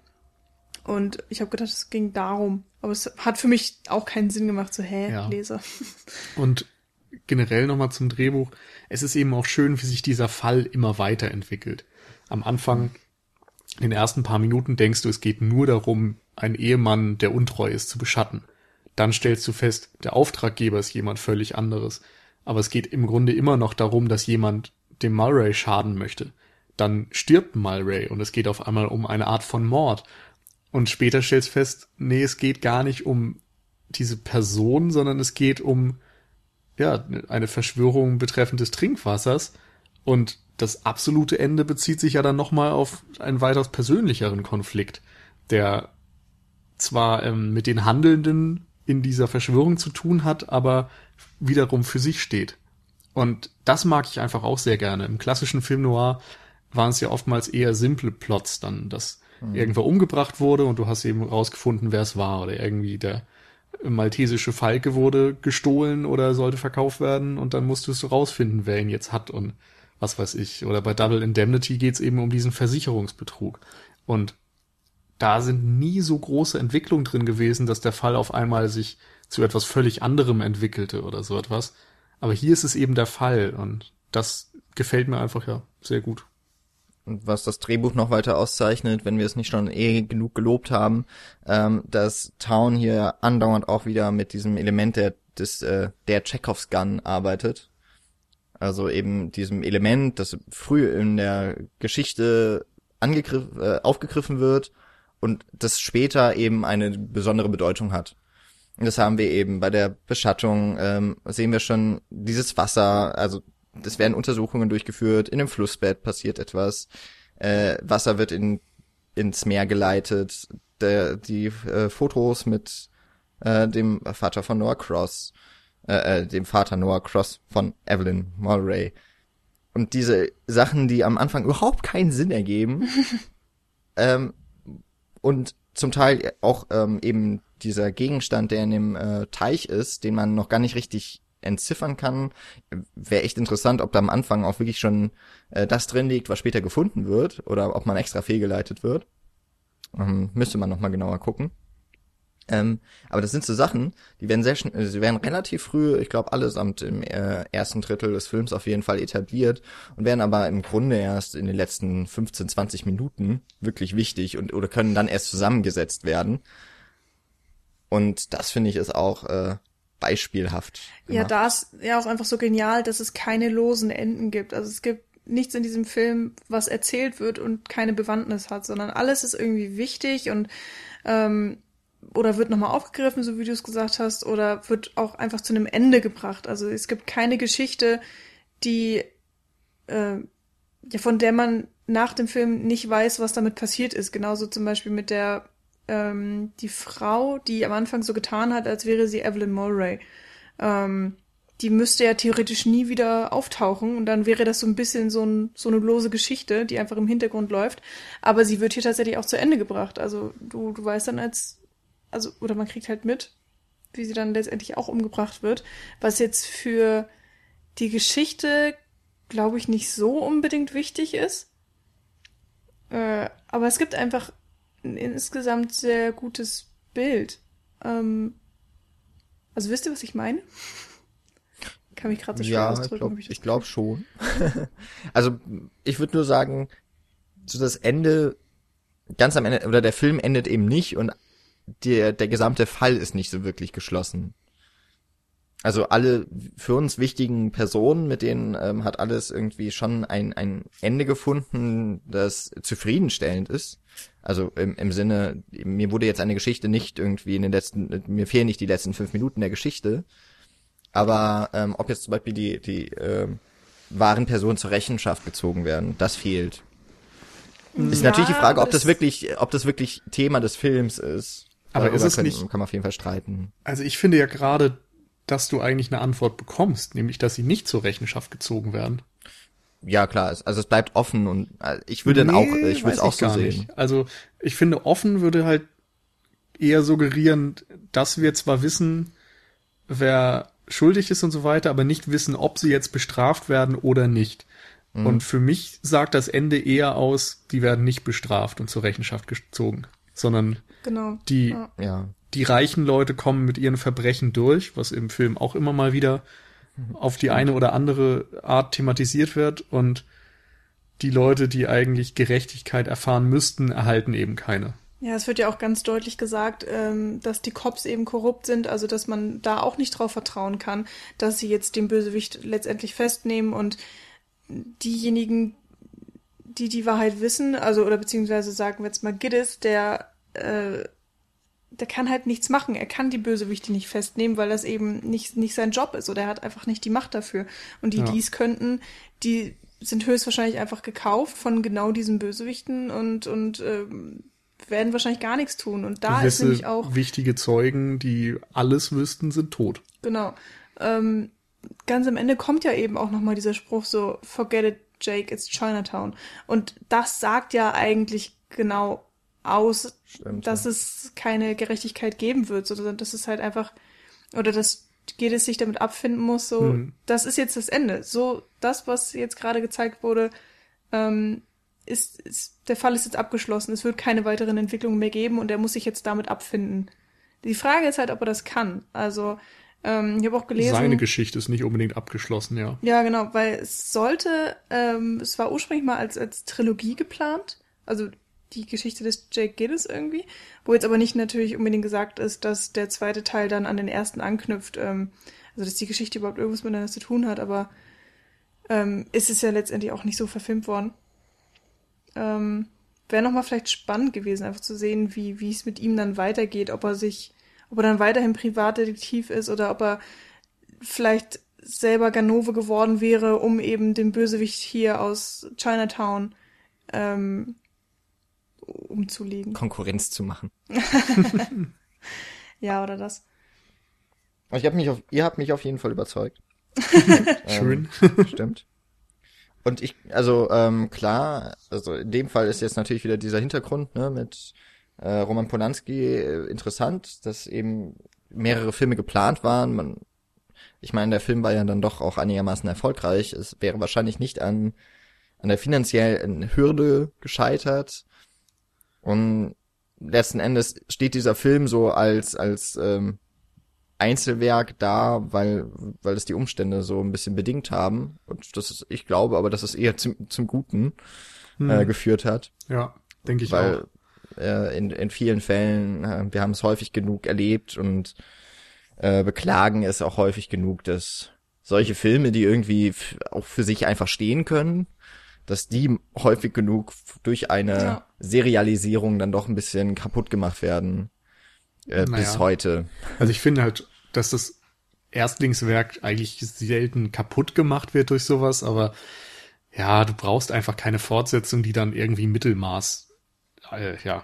Und ich habe gedacht, es ging darum. Aber es hat für mich auch keinen Sinn gemacht, so, hä, ja. Leser. Und generell nochmal zum Drehbuch. Es ist eben auch schön, wie sich dieser Fall immer weiterentwickelt. Am Anfang, in den ersten paar Minuten denkst du, es geht nur darum, einen Ehemann, der untreu ist, zu beschatten. Dann stellst du fest, der Auftraggeber ist jemand völlig anderes. Aber es geht im Grunde immer noch darum, dass jemand dem Mulray schaden möchte. Dann stirbt Mulray und es geht auf einmal um eine Art von Mord. Und später stellst fest, nee, es geht gar nicht um diese Person, sondern es geht um ja, eine Verschwörung betreffend des Trinkwassers. Und das absolute Ende bezieht sich ja dann nochmal auf einen weitaus persönlicheren Konflikt, der zwar ähm, mit den Handelnden in dieser Verschwörung zu tun hat, aber wiederum für sich steht. Und das mag ich einfach auch sehr gerne. Im klassischen Film noir waren es ja oftmals eher simple Plots dann, dass mhm. irgendwer umgebracht wurde und du hast eben rausgefunden, wer es war oder irgendwie der maltesische Falke wurde gestohlen oder sollte verkauft werden und dann musstest du rausfinden, wer ihn jetzt hat und was weiß ich. Oder bei Double Indemnity geht's eben um diesen Versicherungsbetrug. Und da sind nie so große Entwicklungen drin gewesen, dass der Fall auf einmal sich zu etwas völlig anderem entwickelte oder so etwas. Aber hier ist es eben der Fall und das gefällt mir einfach ja sehr gut. Was das Drehbuch noch weiter auszeichnet, wenn wir es nicht schon eh genug gelobt haben, ähm, dass Town hier andauernd auch wieder mit diesem Element der des äh, der Chekhovs Gun arbeitet. Also eben diesem Element, das früh in der Geschichte angegriffen, äh, aufgegriffen wird und das später eben eine besondere Bedeutung hat. Und das haben wir eben bei der Beschattung, ähm, sehen wir schon dieses Wasser, also es werden Untersuchungen durchgeführt, in dem Flussbett passiert etwas, äh, Wasser wird in, ins Meer geleitet, der, die äh, Fotos mit äh, dem Vater von Noah Cross, äh, äh, dem Vater Noah Cross von Evelyn Mulray. Und diese Sachen, die am Anfang überhaupt keinen Sinn ergeben, ähm, und zum Teil auch ähm, eben dieser Gegenstand, der in dem äh, Teich ist, den man noch gar nicht richtig entziffern kann. Wäre echt interessant, ob da am Anfang auch wirklich schon äh, das drin liegt, was später gefunden wird, oder ob man extra fehlgeleitet wird. Ähm, müsste man nochmal genauer gucken. Ähm, aber das sind so Sachen, die werden sehr schnell, sie werden relativ früh, ich glaube allesamt im äh, ersten Drittel des Films auf jeden Fall etabliert und werden aber im Grunde erst in den letzten 15, 20 Minuten wirklich wichtig und oder können dann erst zusammengesetzt werden. Und das finde ich ist auch äh, beispielhaft. Gemacht. Ja, da ist ja auch einfach so genial, dass es keine losen Enden gibt. Also es gibt nichts in diesem Film, was erzählt wird und keine Bewandtnis hat, sondern alles ist irgendwie wichtig und ähm, oder wird nochmal aufgegriffen, so wie du es gesagt hast, oder wird auch einfach zu einem Ende gebracht. Also es gibt keine Geschichte, die äh, ja, von der man nach dem Film nicht weiß, was damit passiert ist. Genauso zum Beispiel mit der ähm, die Frau, die am Anfang so getan hat, als wäre sie Evelyn Mulray. Ähm, die müsste ja theoretisch nie wieder auftauchen und dann wäre das so ein bisschen so, ein, so eine lose Geschichte, die einfach im Hintergrund läuft. Aber sie wird hier tatsächlich auch zu Ende gebracht. Also du, du weißt dann als also, oder man kriegt halt mit, wie sie dann letztendlich auch umgebracht wird, was jetzt für die Geschichte, glaube ich, nicht so unbedingt wichtig ist. Äh, aber es gibt einfach ein insgesamt sehr gutes Bild. Ähm, also wisst ihr, was ich meine? Kann mich gerade so schwer ja, ausdrücken. Ich glaube glaub schon. also ich würde nur sagen, so das Ende, ganz am Ende, oder der Film endet eben nicht und der, der gesamte Fall ist nicht so wirklich geschlossen. Also alle für uns wichtigen Personen, mit denen ähm, hat alles irgendwie schon ein, ein Ende gefunden, das zufriedenstellend ist. Also im, im Sinne, mir wurde jetzt eine Geschichte nicht irgendwie in den letzten, mir fehlen nicht die letzten fünf Minuten der Geschichte. Aber ähm, ob jetzt zum Beispiel die, die ähm, wahren Personen zur Rechenschaft gezogen werden, das fehlt. Ist ja, natürlich die Frage, ob das wirklich, ob das wirklich Thema des Films ist. Aber ist es können, nicht, kann man auf jeden Fall streiten. Also ich finde ja gerade, dass du eigentlich eine Antwort bekommst, nämlich, dass sie nicht zur Rechenschaft gezogen werden. Ja, klar, also es bleibt offen und äh, ich würde nee, dann auch, ich würde es auch so sehen. Nicht. Also ich finde, offen würde halt eher suggerieren, dass wir zwar wissen, wer schuldig ist und so weiter, aber nicht wissen, ob sie jetzt bestraft werden oder nicht. Mhm. Und für mich sagt das Ende eher aus, die werden nicht bestraft und zur Rechenschaft gezogen, sondern Genau. Die, ja. Die reichen Leute kommen mit ihren Verbrechen durch, was im Film auch immer mal wieder auf die eine oder andere Art thematisiert wird und die Leute, die eigentlich Gerechtigkeit erfahren müssten, erhalten eben keine. Ja, es wird ja auch ganz deutlich gesagt, ähm, dass die Cops eben korrupt sind, also dass man da auch nicht drauf vertrauen kann, dass sie jetzt den Bösewicht letztendlich festnehmen und diejenigen, die die Wahrheit wissen, also oder beziehungsweise sagen wir jetzt mal Giddis, der äh, der kann halt nichts machen. Er kann die Bösewichte nicht festnehmen, weil das eben nicht, nicht sein Job ist oder er hat einfach nicht die Macht dafür. Und die, ja. die es könnten, die sind höchstwahrscheinlich einfach gekauft von genau diesen Bösewichten und, und ähm, werden wahrscheinlich gar nichts tun. Und da Gewisse ist nämlich auch. Wichtige Zeugen, die alles wüssten, sind tot. Genau. Ähm, ganz am Ende kommt ja eben auch nochmal dieser Spruch so, forget it, Jake, it's Chinatown. Und das sagt ja eigentlich genau aus, Stimmt, dass ja. es keine Gerechtigkeit geben wird, sondern dass es halt einfach, oder dass jedes sich damit abfinden muss, so, Hm. das ist jetzt das Ende. So, das, was jetzt gerade gezeigt wurde, ähm, ist, ist, der Fall ist jetzt abgeschlossen. Es wird keine weiteren Entwicklungen mehr geben und er muss sich jetzt damit abfinden. Die Frage ist halt, ob er das kann. Also, ähm, ich habe auch gelesen. Seine Geschichte ist nicht unbedingt abgeschlossen, ja. Ja, genau, weil es sollte, ähm, es war ursprünglich mal als, als Trilogie geplant, also die Geschichte des Jake Gillis irgendwie, wo jetzt aber nicht natürlich unbedingt gesagt ist, dass der zweite Teil dann an den ersten anknüpft, ähm, also dass die Geschichte überhaupt irgendwas miteinander zu tun hat, aber ähm, ist es ja letztendlich auch nicht so verfilmt worden. Ähm, Wäre nochmal vielleicht spannend gewesen, einfach zu sehen, wie, wie es mit ihm dann weitergeht, ob er sich, ob er dann weiterhin Privatdetektiv ist oder ob er vielleicht selber Ganove geworden wäre, um eben den Bösewicht hier aus Chinatown ähm, umzulegen. Konkurrenz zu machen. Ja, oder das. Ich hab mich auf, ihr habt mich auf jeden Fall überzeugt. Schön. Ähm, stimmt. Und ich, also ähm, klar, also in dem Fall ist jetzt natürlich wieder dieser Hintergrund ne, mit äh, Roman Polanski äh, interessant, dass eben mehrere Filme geplant waren. Man, ich meine, der Film war ja dann doch auch einigermaßen erfolgreich. Es wäre wahrscheinlich nicht an an der finanziellen Hürde gescheitert. Und letzten Endes steht dieser Film so als als ähm, Einzelwerk da, weil weil es die Umstände so ein bisschen bedingt haben und das ist, ich glaube, aber dass es eher zum zum Guten Hm. äh, geführt hat, ja, denke ich weil auch. äh, in in vielen Fällen äh, wir haben es häufig genug erlebt und äh, beklagen es auch häufig genug, dass solche Filme, die irgendwie auch für sich einfach stehen können, dass die häufig genug durch eine Ja. Serialisierung dann doch ein bisschen kaputt gemacht werden äh, bis Naja. heute. Also ich finde halt, dass das Erstlingswerk eigentlich selten kaputt gemacht wird durch sowas, aber ja, du brauchst einfach keine Fortsetzung, die dann irgendwie Mittelmaß äh, ja,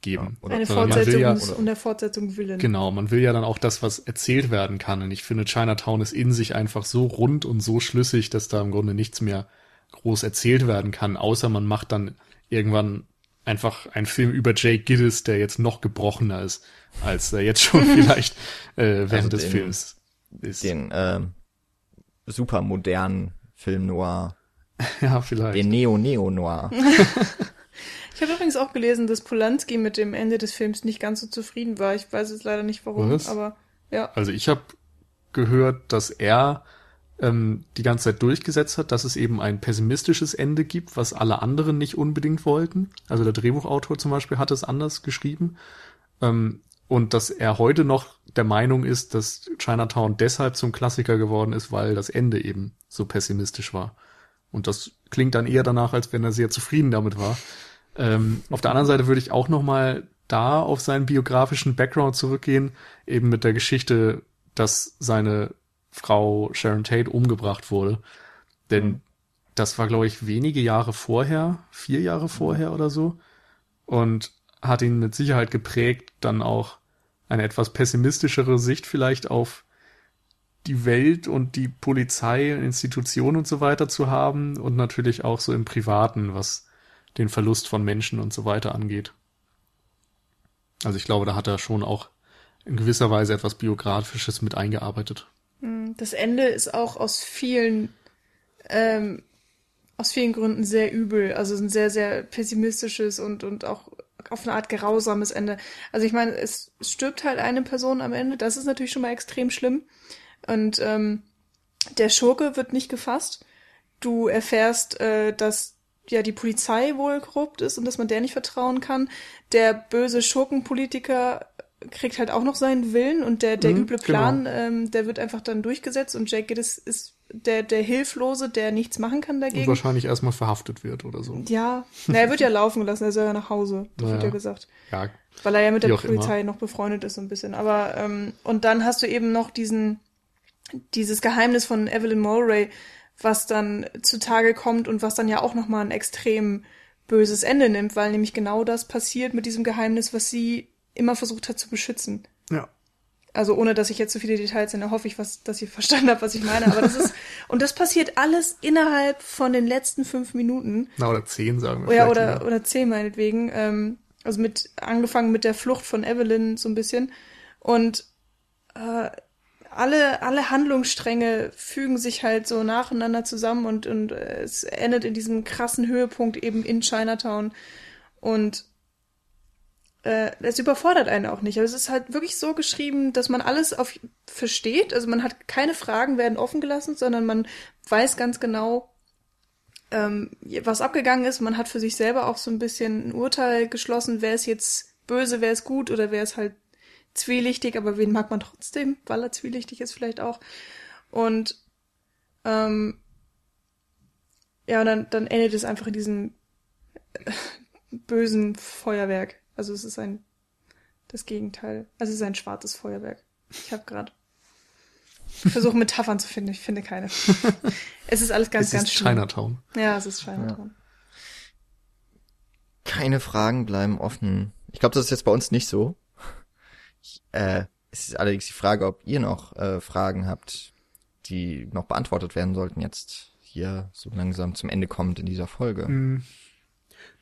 geben. Oder- Eine Fortsetzung ja- ist um der Fortsetzung willen. Genau, man will ja dann auch das, was erzählt werden kann. Und ich finde, Chinatown ist in sich einfach so rund und so schlüssig, dass da im Grunde nichts mehr groß erzählt werden kann, außer man macht dann irgendwann einfach einen Film über Jake Gillis, der jetzt noch gebrochener ist, als er jetzt schon vielleicht äh, während Also des den- Films ist. Den ähm, super modernen Film Noir, ja, vielleicht. den Neo-Neo-Noir. Ich habe übrigens auch gelesen, dass Polanski mit dem Ende des Films nicht ganz so zufrieden war. Ich weiß jetzt leider nicht warum, Was? aber ja. Also ich habe gehört, dass er ähm, die ganze Zeit durchgesetzt hat, dass es eben ein pessimistisches Ende gibt, was alle anderen nicht unbedingt wollten. Also der Drehbuchautor zum Beispiel hat es anders geschrieben. Ähm, und dass er heute noch der Meinung ist, dass Chinatown deshalb zum Klassiker geworden ist, weil das Ende eben so pessimistisch war. Und das klingt dann eher danach, als wenn er sehr zufrieden damit war. Ähm, auf der anderen Seite würde ich auch noch mal da auf seinen biografischen Background zurückgehen, eben mit der Geschichte, dass seine Frau Sharon Tate umgebracht wurde. Denn das war, glaube ich, wenige Jahre vorher, vier Jahre vorher oder so. Und hat ihn mit Sicherheit geprägt, dann auch eine etwas pessimistischere Sicht vielleicht auf die Welt und die Polizei, Institutionen und so weiter zu haben und natürlich auch so im Privaten, was den Verlust von Menschen und so weiter angeht. Also ich glaube, da hat er schon auch in gewisser Weise etwas Biografisches mit eingearbeitet. Das Ende ist auch aus vielen, ähm, aus vielen Gründen sehr übel. Also ein sehr, sehr pessimistisches und, und auch auf eine Art grausames Ende. Also ich meine, es stirbt halt eine Person am Ende. Das ist natürlich schon mal extrem schlimm. Und ähm, der Schurke wird nicht gefasst. Du erfährst, äh, dass ja die Polizei wohl korrupt ist und dass man der nicht vertrauen kann. Der böse Schurkenpolitiker kriegt halt auch noch seinen Willen und der, der Mhm, üble Plan, ähm, der wird einfach dann durchgesetzt und Jake Gittes ist der, der Hilflose, der nichts machen kann Und dagegen. wahrscheinlich erstmal verhaftet wird oder so. Ja, na, er wird ja laufen gelassen, er soll ja nach Hause, das wird Naja. ja gesagt. Ja, Weil er ja mit Wie der Polizei noch befreundet ist so ein bisschen. Aber ähm, und dann hast du eben noch diesen dieses Geheimnis von Evelyn Mulray, was dann zutage kommt und was dann ja auch noch mal ein extrem böses Ende nimmt, weil nämlich genau das passiert mit diesem Geheimnis, was sie immer versucht hat zu beschützen. ja. Also ohne, dass ich jetzt zu so viele Details nenne, hoffe ich, was, dass ihr verstanden habt, was ich meine. Aber das ist, und das passiert alles innerhalb von den letzten fünf Minuten. Na, oder zehn, sagen wir. Ja, oder, ja. oder zehn meinetwegen. Ähm, also mit, angefangen mit der Flucht von Evelyn so ein bisschen. Und äh, alle, alle Handlungsstränge fügen sich halt so nacheinander zusammen und, und es endet in diesem krassen Höhepunkt eben in Chinatown. Und äh, es überfordert einen auch nicht. Aber es ist halt wirklich so geschrieben, dass man alles auf versteht. Also man hat keine Fragen werden offen gelassen, sondern man weiß ganz genau, ähm, was abgegangen ist. Man hat für sich selber auch so ein bisschen ein Urteil geschlossen, wer ist jetzt böse, wer ist gut oder wer ist halt zwielichtig, aber wen mag man trotzdem, weil er zwielichtig ist vielleicht auch. Und ähm, ja, und dann, dann endet es einfach in diesem bösen Feuerwerk. Also es ist ein das Gegenteil. Also es ist ein schwarzes Feuerwerk. Ich habe gerade versuche Metaphern zu finden. Ich finde keine. es ist alles ganz, es ganz ist schlimm. Chinatown. Ja, es ist Chinatown. Ja. Keine Fragen bleiben offen. Ich glaube, das ist jetzt bei uns nicht so. Ich, äh, es ist allerdings die Frage, ob ihr noch äh, Fragen habt, die noch beantwortet werden sollten jetzt hier so langsam zum Ende kommt in dieser Folge. Mm.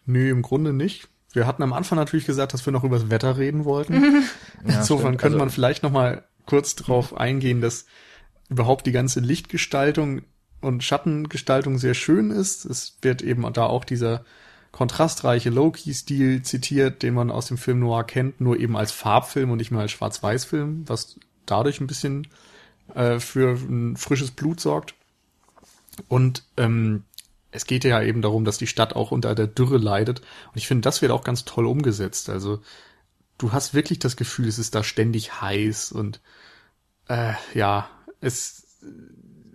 Nö, im Grunde nicht. Wir hatten am Anfang natürlich gesagt, dass wir noch über das Wetter reden wollten. ja, Insofern könnte also, man vielleicht noch mal kurz drauf eingehen, dass überhaupt die ganze Lichtgestaltung und Schattengestaltung sehr schön ist. Es wird eben da auch dieser kontrastreiche Low-Key-Stil zitiert, den man aus dem Film Noir kennt, nur eben als Farbfilm und nicht mehr als Schwarz-Weiß-Film, was dadurch ein bisschen äh, für ein frisches Blut sorgt. Und ähm, es geht ja eben darum, dass die Stadt auch unter der Dürre leidet. Und ich finde, das wird auch ganz toll umgesetzt. Also du hast wirklich das Gefühl, es ist da ständig heiß und äh, ja, es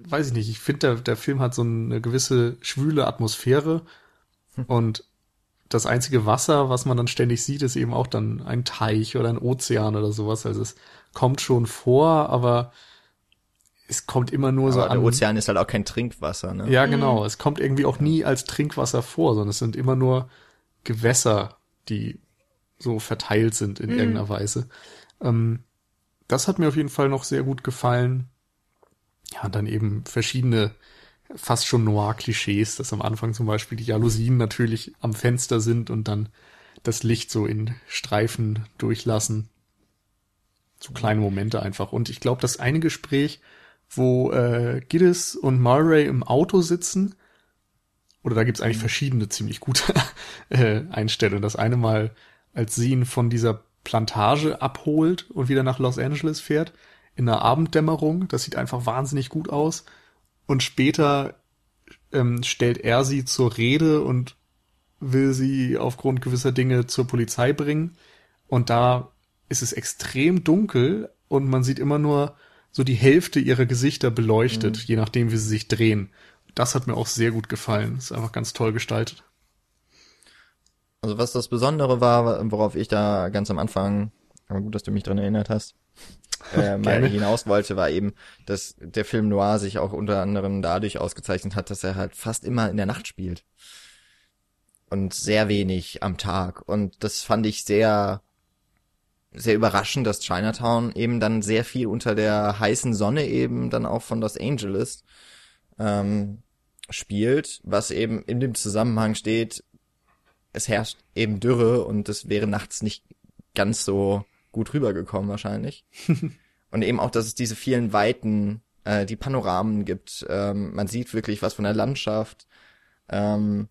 weiß ich nicht, ich finde, der, der Film hat so eine gewisse schwüle Atmosphäre hm. und das einzige Wasser, was man dann ständig sieht, ist eben auch dann ein Teich oder ein Ozean oder sowas. Also es kommt schon vor, aber es kommt immer nur aber so an. Der Ozean ist halt auch kein Trinkwasser, ne? Ja, genau. Mhm. Es kommt irgendwie auch nie als Trinkwasser vor, sondern es sind immer nur Gewässer, die so verteilt sind in mhm. irgendeiner Weise. Ähm, das hat mir auf jeden Fall noch sehr gut gefallen. Ja, und dann eben verschiedene fast schon Noir-Klischees, dass am Anfang zum Beispiel die Jalousien natürlich am Fenster sind und dann das Licht so in Streifen durchlassen. So kleine Momente einfach. Und ich glaube, das eine Gespräch, wo äh, Giddis und Murray im Auto sitzen, oder da gibt's eigentlich mhm. verschiedene ziemlich gute äh, Einstellungen. Das eine Mal, als sie ihn von dieser Plantage abholt und wieder nach Los Angeles fährt, in der Abenddämmerung. Das sieht einfach wahnsinnig gut aus. Und später ähm, stellt er sie zur Rede und will sie aufgrund gewisser Dinge zur Polizei bringen. Und da ist es extrem dunkel und man sieht immer nur so die Hälfte ihrer Gesichter beleuchtet, mhm. je nachdem, wie sie sich drehen. Das hat mir auch sehr gut gefallen. Ist einfach ganz toll gestaltet. Also was das Besondere war, worauf ich da ganz am Anfang, aber gut, dass du mich dran erinnert hast, äh, mal hinaus wollte, war eben, dass der Film Noir sich auch unter anderem dadurch ausgezeichnet hat, dass er halt fast immer in der Nacht spielt. Und sehr wenig am Tag. Und das fand ich sehr, sehr überraschend, dass Chinatown eben dann sehr viel unter der heißen Sonne eben dann auch von Los Angeles ähm, spielt, was eben in dem Zusammenhang steht, es herrscht eben Dürre und es wäre nachts nicht ganz so gut rübergekommen wahrscheinlich. und eben auch, dass es diese vielen Weiten, äh, die Panoramen gibt. Ähm, man sieht wirklich was von der Landschaft. Ähm,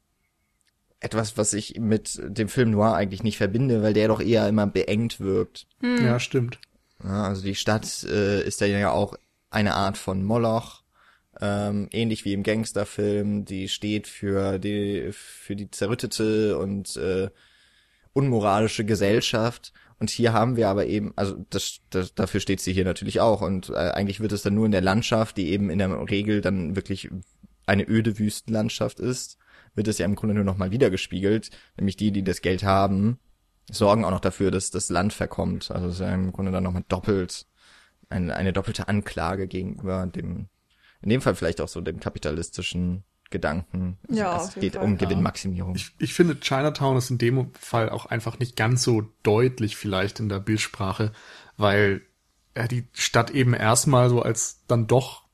etwas, was ich mit dem Film Noir eigentlich nicht verbinde, weil der doch eher immer beengt wirkt. Hm. Ja, stimmt. Ja, also die Stadt äh, ist ja auch eine Art von Moloch ähm, ähnlich wie im Gangsterfilm, die steht für die für die zerrüttete und äh, unmoralische Gesellschaft. Und hier haben wir aber eben, also das, das dafür steht sie hier natürlich auch. Und äh, eigentlich wird es dann nur in der Landschaft, die eben in der Regel dann wirklich eine öde Wüstenlandschaft ist, wird es ja im Grunde nur noch mal wiedergespiegelt. Nämlich die, die das Geld haben, sorgen auch noch dafür, dass das Land verkommt. Also es ist ja im Grunde dann nochmal doppelt, eine, eine doppelte Anklage gegenüber dem in dem Fall vielleicht auch so dem kapitalistischen Gedanken. Ja, es geht Fall, um ja. Gewinnmaximierung. Ich, ich finde, Chinatown ist in dem Fall auch einfach nicht ganz so deutlich vielleicht in der Bildsprache, weil er die Stadt eben erstmal so als dann doch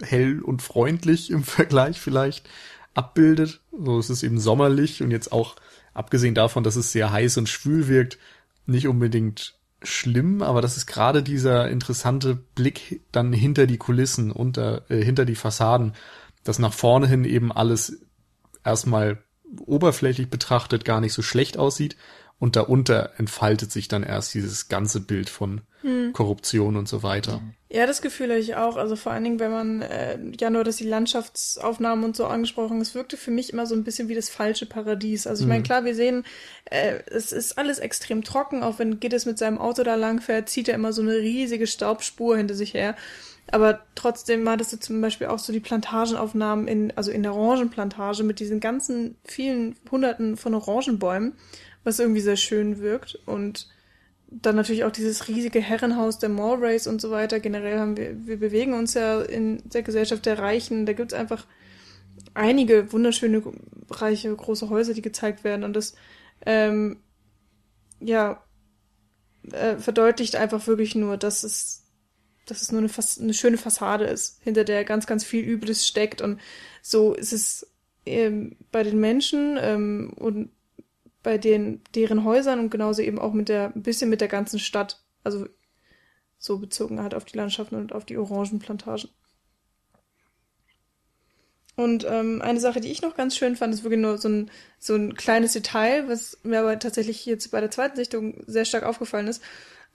hell und freundlich im Vergleich vielleicht abbildet. So es ist eben sommerlich und jetzt auch abgesehen davon, dass es sehr heiß und schwül wirkt, nicht unbedingt schlimm, aber das ist gerade dieser interessante Blick dann hinter die Kulissen, unter, äh, hinter die Fassaden, dass nach vorne hin eben alles erstmal oberflächlich betrachtet gar nicht so schlecht aussieht und darunter entfaltet sich dann erst dieses ganze Bild von hm. Korruption und so weiter. Ja, das Gefühl habe ich auch. Also vor allen Dingen, wenn man äh, ja nur, dass die Landschaftsaufnahmen und so angesprochen, es wirkte für mich immer so ein bisschen wie das falsche Paradies. Also ich meine, mhm. klar, wir sehen, äh, es ist alles extrem trocken, auch wenn Gittes mit seinem Auto da lang fährt, zieht er immer so eine riesige Staubspur hinter sich her. Aber trotzdem hattest du zum Beispiel auch so die Plantagenaufnahmen in, also in der Orangenplantage mit diesen ganzen vielen Hunderten von Orangenbäumen, was irgendwie sehr schön wirkt und dann natürlich auch dieses riesige Herrenhaus der Mallrays und so weiter. Generell haben wir, wir bewegen uns ja in der Gesellschaft der Reichen. Da gibt es einfach einige wunderschöne, reiche, große Häuser, die gezeigt werden. Und das, ähm, ja, äh, verdeutlicht einfach wirklich nur, dass es, dass es nur eine, eine schöne Fassade ist, hinter der ganz, ganz viel Übles steckt. Und so ist es ähm, bei den Menschen ähm, und bei den, deren Häusern und genauso eben auch mit der, ein bisschen mit der ganzen Stadt. Also so bezogen halt auf die Landschaften und auf die Orangenplantagen. Und ähm, eine Sache, die ich noch ganz schön fand, ist wirklich nur so ein, so ein kleines Detail, was mir aber tatsächlich jetzt bei der zweiten Sichtung sehr stark aufgefallen ist.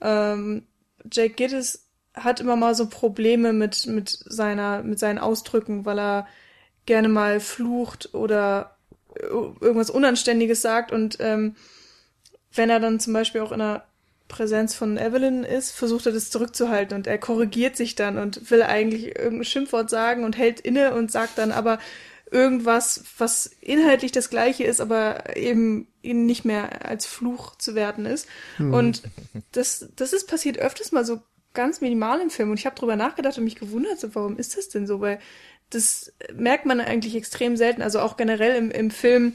Ähm, Jake Gittes hat immer mal so Probleme mit, mit seiner, mit seinen Ausdrücken, weil er gerne mal flucht oder irgendwas Unanständiges sagt und ähm, wenn er dann zum Beispiel auch in der Präsenz von Evelyn ist, versucht er das zurückzuhalten und er korrigiert sich dann und will eigentlich irgendein Schimpfwort sagen und hält inne und sagt dann aber irgendwas, was inhaltlich das gleiche ist, aber eben ihn nicht mehr als Fluch zu werten ist. Hm. Und das, das ist passiert öfters mal so ganz minimal im Film und ich habe drüber nachgedacht und mich gewundert, so, warum ist das denn so? Weil das merkt man eigentlich extrem selten. Also auch generell im, im Film,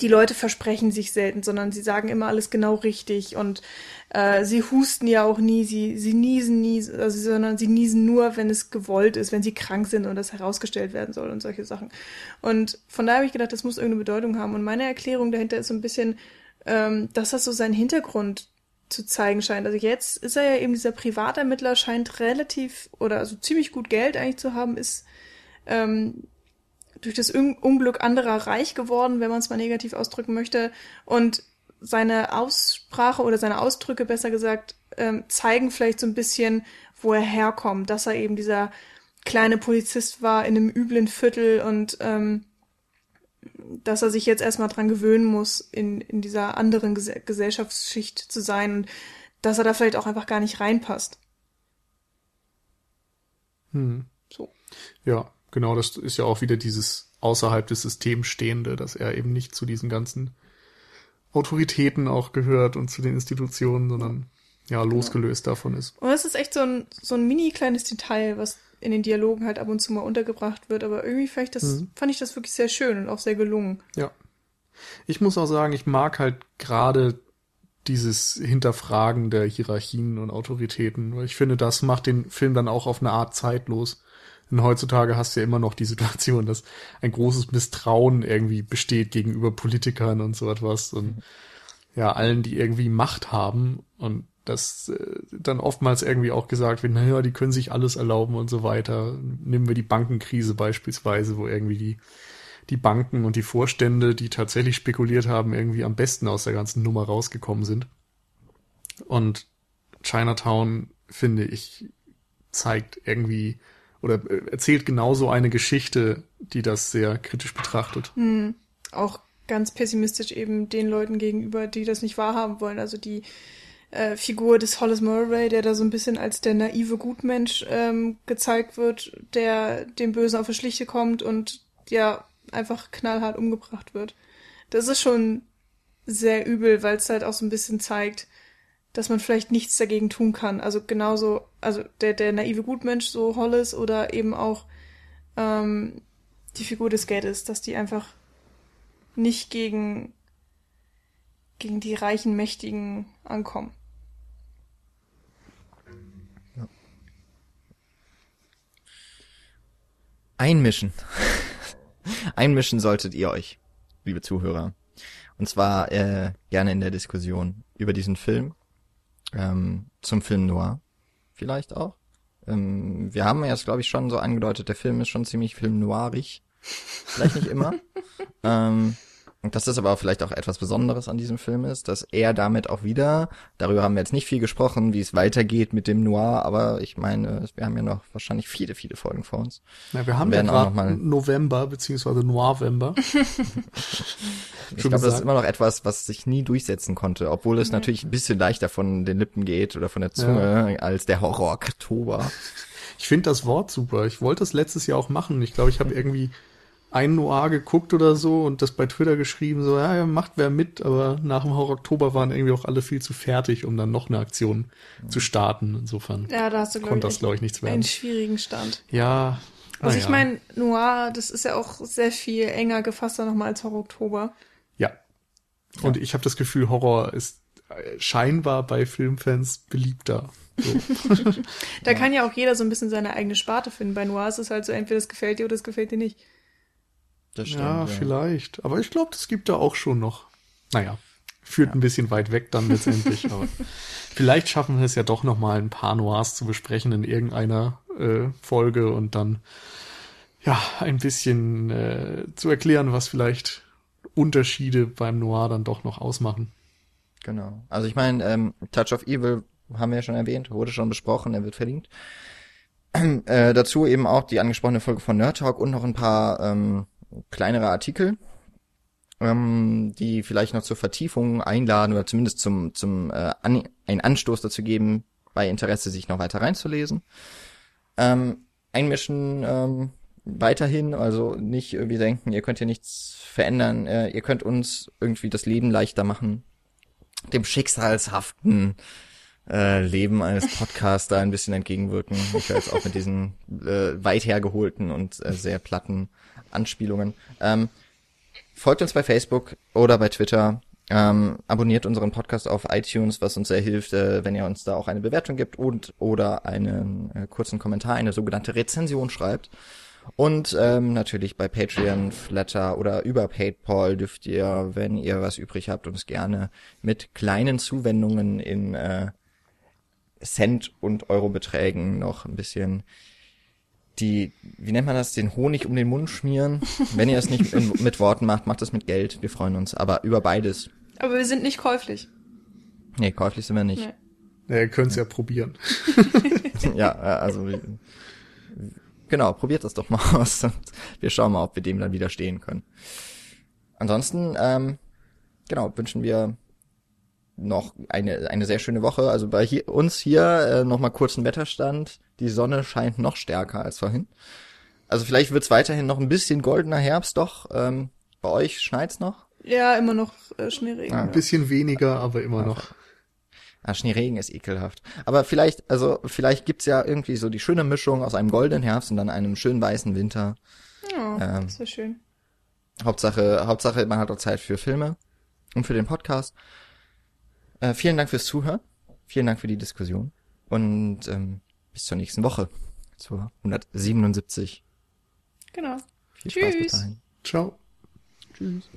die Leute versprechen sich selten, sondern sie sagen immer alles genau richtig und äh, sie husten ja auch nie, sie, sie niesen nie, also, sondern sie niesen nur, wenn es gewollt ist, wenn sie krank sind und das herausgestellt werden soll und solche Sachen. Und von daher habe ich gedacht, das muss irgendeine Bedeutung haben. Und meine Erklärung dahinter ist so ein bisschen, ähm, dass das so seinen Hintergrund zu zeigen scheint. Also jetzt ist er ja eben dieser Privatermittler, scheint relativ oder also ziemlich gut Geld eigentlich zu haben, ist ähm, durch das Un Unglück anderer reich geworden, wenn man es mal negativ ausdrücken möchte. Und seine Aussprache oder seine Ausdrücke, besser gesagt, ähm, zeigen vielleicht so ein bisschen, wo er herkommt, dass er eben dieser kleine Polizist war in einem üblen Viertel und ähm, dass er sich jetzt erstmal dran gewöhnen muss, in, in dieser anderen Ges Gesellschaftsschicht zu sein und dass er da vielleicht auch einfach gar nicht reinpasst. Hm. So. Ja, Genau, das ist ja auch wieder dieses außerhalb des Systems stehende, dass er eben nicht zu diesen ganzen Autoritäten auch gehört und zu den Institutionen, sondern ja, losgelöst ja. davon ist. Und es ist echt so ein, so ein mini kleines Detail, was in den Dialogen halt ab und zu mal untergebracht wird, aber irgendwie fand ich das, mhm. fand ich das wirklich sehr schön und auch sehr gelungen. Ja. Ich muss auch sagen, ich mag halt gerade dieses Hinterfragen der Hierarchien und Autoritäten, weil ich finde, das macht den Film dann auch auf eine Art zeitlos. Und heutzutage hast du ja immer noch die Situation, dass ein großes Misstrauen irgendwie besteht gegenüber Politikern und so etwas und ja, allen, die irgendwie Macht haben und das äh, dann oftmals irgendwie auch gesagt wird, naja, die können sich alles erlauben und so weiter. Nehmen wir die Bankenkrise beispielsweise, wo irgendwie die, die Banken und die Vorstände, die tatsächlich spekuliert haben, irgendwie am besten aus der ganzen Nummer rausgekommen sind. Und Chinatown, finde ich, zeigt irgendwie oder äh, erzählt genauso eine Geschichte, die das sehr kritisch betrachtet. Hm. Auch ganz pessimistisch eben den Leuten gegenüber, die das nicht wahrhaben wollen. Also die äh, Figur des Hollis Murray, der da so ein bisschen als der naive Gutmensch ähm, gezeigt wird, der dem Bösen auf die Schliche kommt und ja einfach knallhart umgebracht wird. Das ist schon sehr übel, weil es halt auch so ein bisschen zeigt, dass man vielleicht nichts dagegen tun kann. Also genauso, also der, der naive Gutmensch, so Hollis, oder eben auch ähm, die Figur des Geddes, dass die einfach nicht gegen, gegen die reichen Mächtigen ankommen. Einmischen. Einmischen solltet ihr euch, liebe Zuhörer. Und zwar äh, gerne in der Diskussion über diesen Film. Ähm, zum Film Noir vielleicht auch. Ähm, wir haben ja jetzt, glaube ich, schon so angedeutet, der Film ist schon ziemlich Film noirig. Vielleicht nicht immer. ähm, und dass das aber vielleicht auch etwas Besonderes an diesem Film ist, dass er damit auch wieder, darüber haben wir jetzt nicht viel gesprochen, wie es weitergeht mit dem Noir, aber ich meine, wir haben ja noch wahrscheinlich viele, viele Folgen vor uns. Ja, wir haben ja gerade November, beziehungsweise Noirvember. ich glaube, das ist immer noch etwas, was sich nie durchsetzen konnte, obwohl es ja. natürlich ein bisschen leichter von den Lippen geht oder von der Zunge ja. als der Horror Oktober. Ich finde das Wort super. Ich wollte das letztes Jahr auch machen. Ich glaube, ich habe irgendwie ein Noir geguckt oder so und das bei Twitter geschrieben, so, ja, macht wer mit, aber nach dem Horror Oktober waren irgendwie auch alle viel zu fertig, um dann noch eine Aktion mhm. zu starten. Insofern ja, da hast du, konnte das, glaube ich, nichts werden. Einen schwierigen Stand. Ja. Also ich ja. meine, Noir, das ist ja auch sehr viel enger gefasster nochmal als Horror Oktober. Ja. Und ja. ich habe das Gefühl, Horror ist äh, scheinbar bei Filmfans beliebter. So. da ja. kann ja auch jeder so ein bisschen seine eigene Sparte finden. Bei Noir ist es halt so, entweder das gefällt dir oder das gefällt dir nicht. Das stimmt, ja, ja. vielleicht. Aber ich glaube, das gibt da auch schon noch. Naja, führt ja. ein bisschen weit weg dann letztendlich. aber vielleicht schaffen wir es ja doch noch mal ein paar Noirs zu besprechen in irgendeiner äh, Folge und dann ja ein bisschen äh, zu erklären, was vielleicht Unterschiede beim Noir dann doch noch ausmachen. Genau. Also ich meine, ähm, Touch of Evil haben wir ja schon erwähnt, wurde schon besprochen, er wird verlinkt. Äh, dazu eben auch die angesprochene Folge von Nerd Talk und noch ein paar ähm, kleinere Artikel, ähm, die vielleicht noch zur Vertiefung einladen oder zumindest zum, zum äh, an, einen Anstoß dazu geben, bei Interesse sich noch weiter reinzulesen. Ähm, einmischen ähm, weiterhin, also nicht irgendwie denken, ihr könnt hier nichts verändern, äh, ihr könnt uns irgendwie das Leben leichter machen, dem schicksalshaften äh, Leben eines Podcaster ein bisschen entgegenwirken. Ich höre jetzt auch mit diesen äh, weit hergeholten und äh, sehr platten Anspielungen. Ähm, folgt uns bei Facebook oder bei Twitter. Ähm, abonniert unseren Podcast auf iTunes, was uns sehr hilft, äh, wenn ihr uns da auch eine Bewertung gibt und oder einen äh, kurzen Kommentar, eine sogenannte Rezension schreibt. Und ähm, natürlich bei Patreon, Flatter oder über PayPal dürft ihr, wenn ihr was übrig habt, uns gerne mit kleinen Zuwendungen in äh, Cent- und Eurobeträgen noch ein bisschen die, wie nennt man das, den Honig um den Mund schmieren. Wenn ihr es nicht in, mit Worten macht, macht es mit Geld. Wir freuen uns. Aber über beides. Aber wir sind nicht käuflich. Nee, käuflich sind wir nicht. Nee. Ja, ihr könnt es ja. ja probieren. ja, also genau, probiert das doch mal aus. Wir schauen mal, ob wir dem dann widerstehen können. Ansonsten, ähm, genau, wünschen wir noch eine, eine sehr schöne Woche. Also bei hier, uns hier äh, nochmal kurzen Wetterstand. Die Sonne scheint noch stärker als vorhin. Also vielleicht wird's weiterhin noch ein bisschen goldener Herbst, doch. Ähm, bei euch schneit's noch? Ja, immer noch äh, Schneeregen. Ah, ein bisschen weniger, aber immer noch. Ja, Schneeregen ist ekelhaft. Aber vielleicht, also vielleicht gibt's ja irgendwie so die schöne Mischung aus einem goldenen Herbst und dann einem schönen weißen Winter. Ja, ähm, das wäre schön. Hauptsache, Hauptsache, man hat auch Zeit für Filme und für den Podcast. Äh, vielen Dank fürs Zuhören. Vielen Dank für die Diskussion. Und ähm, bis zur nächsten Woche. Zur 177. Genau. Viel Spaß Tschüss. bis dahin. Ciao. Tschüss.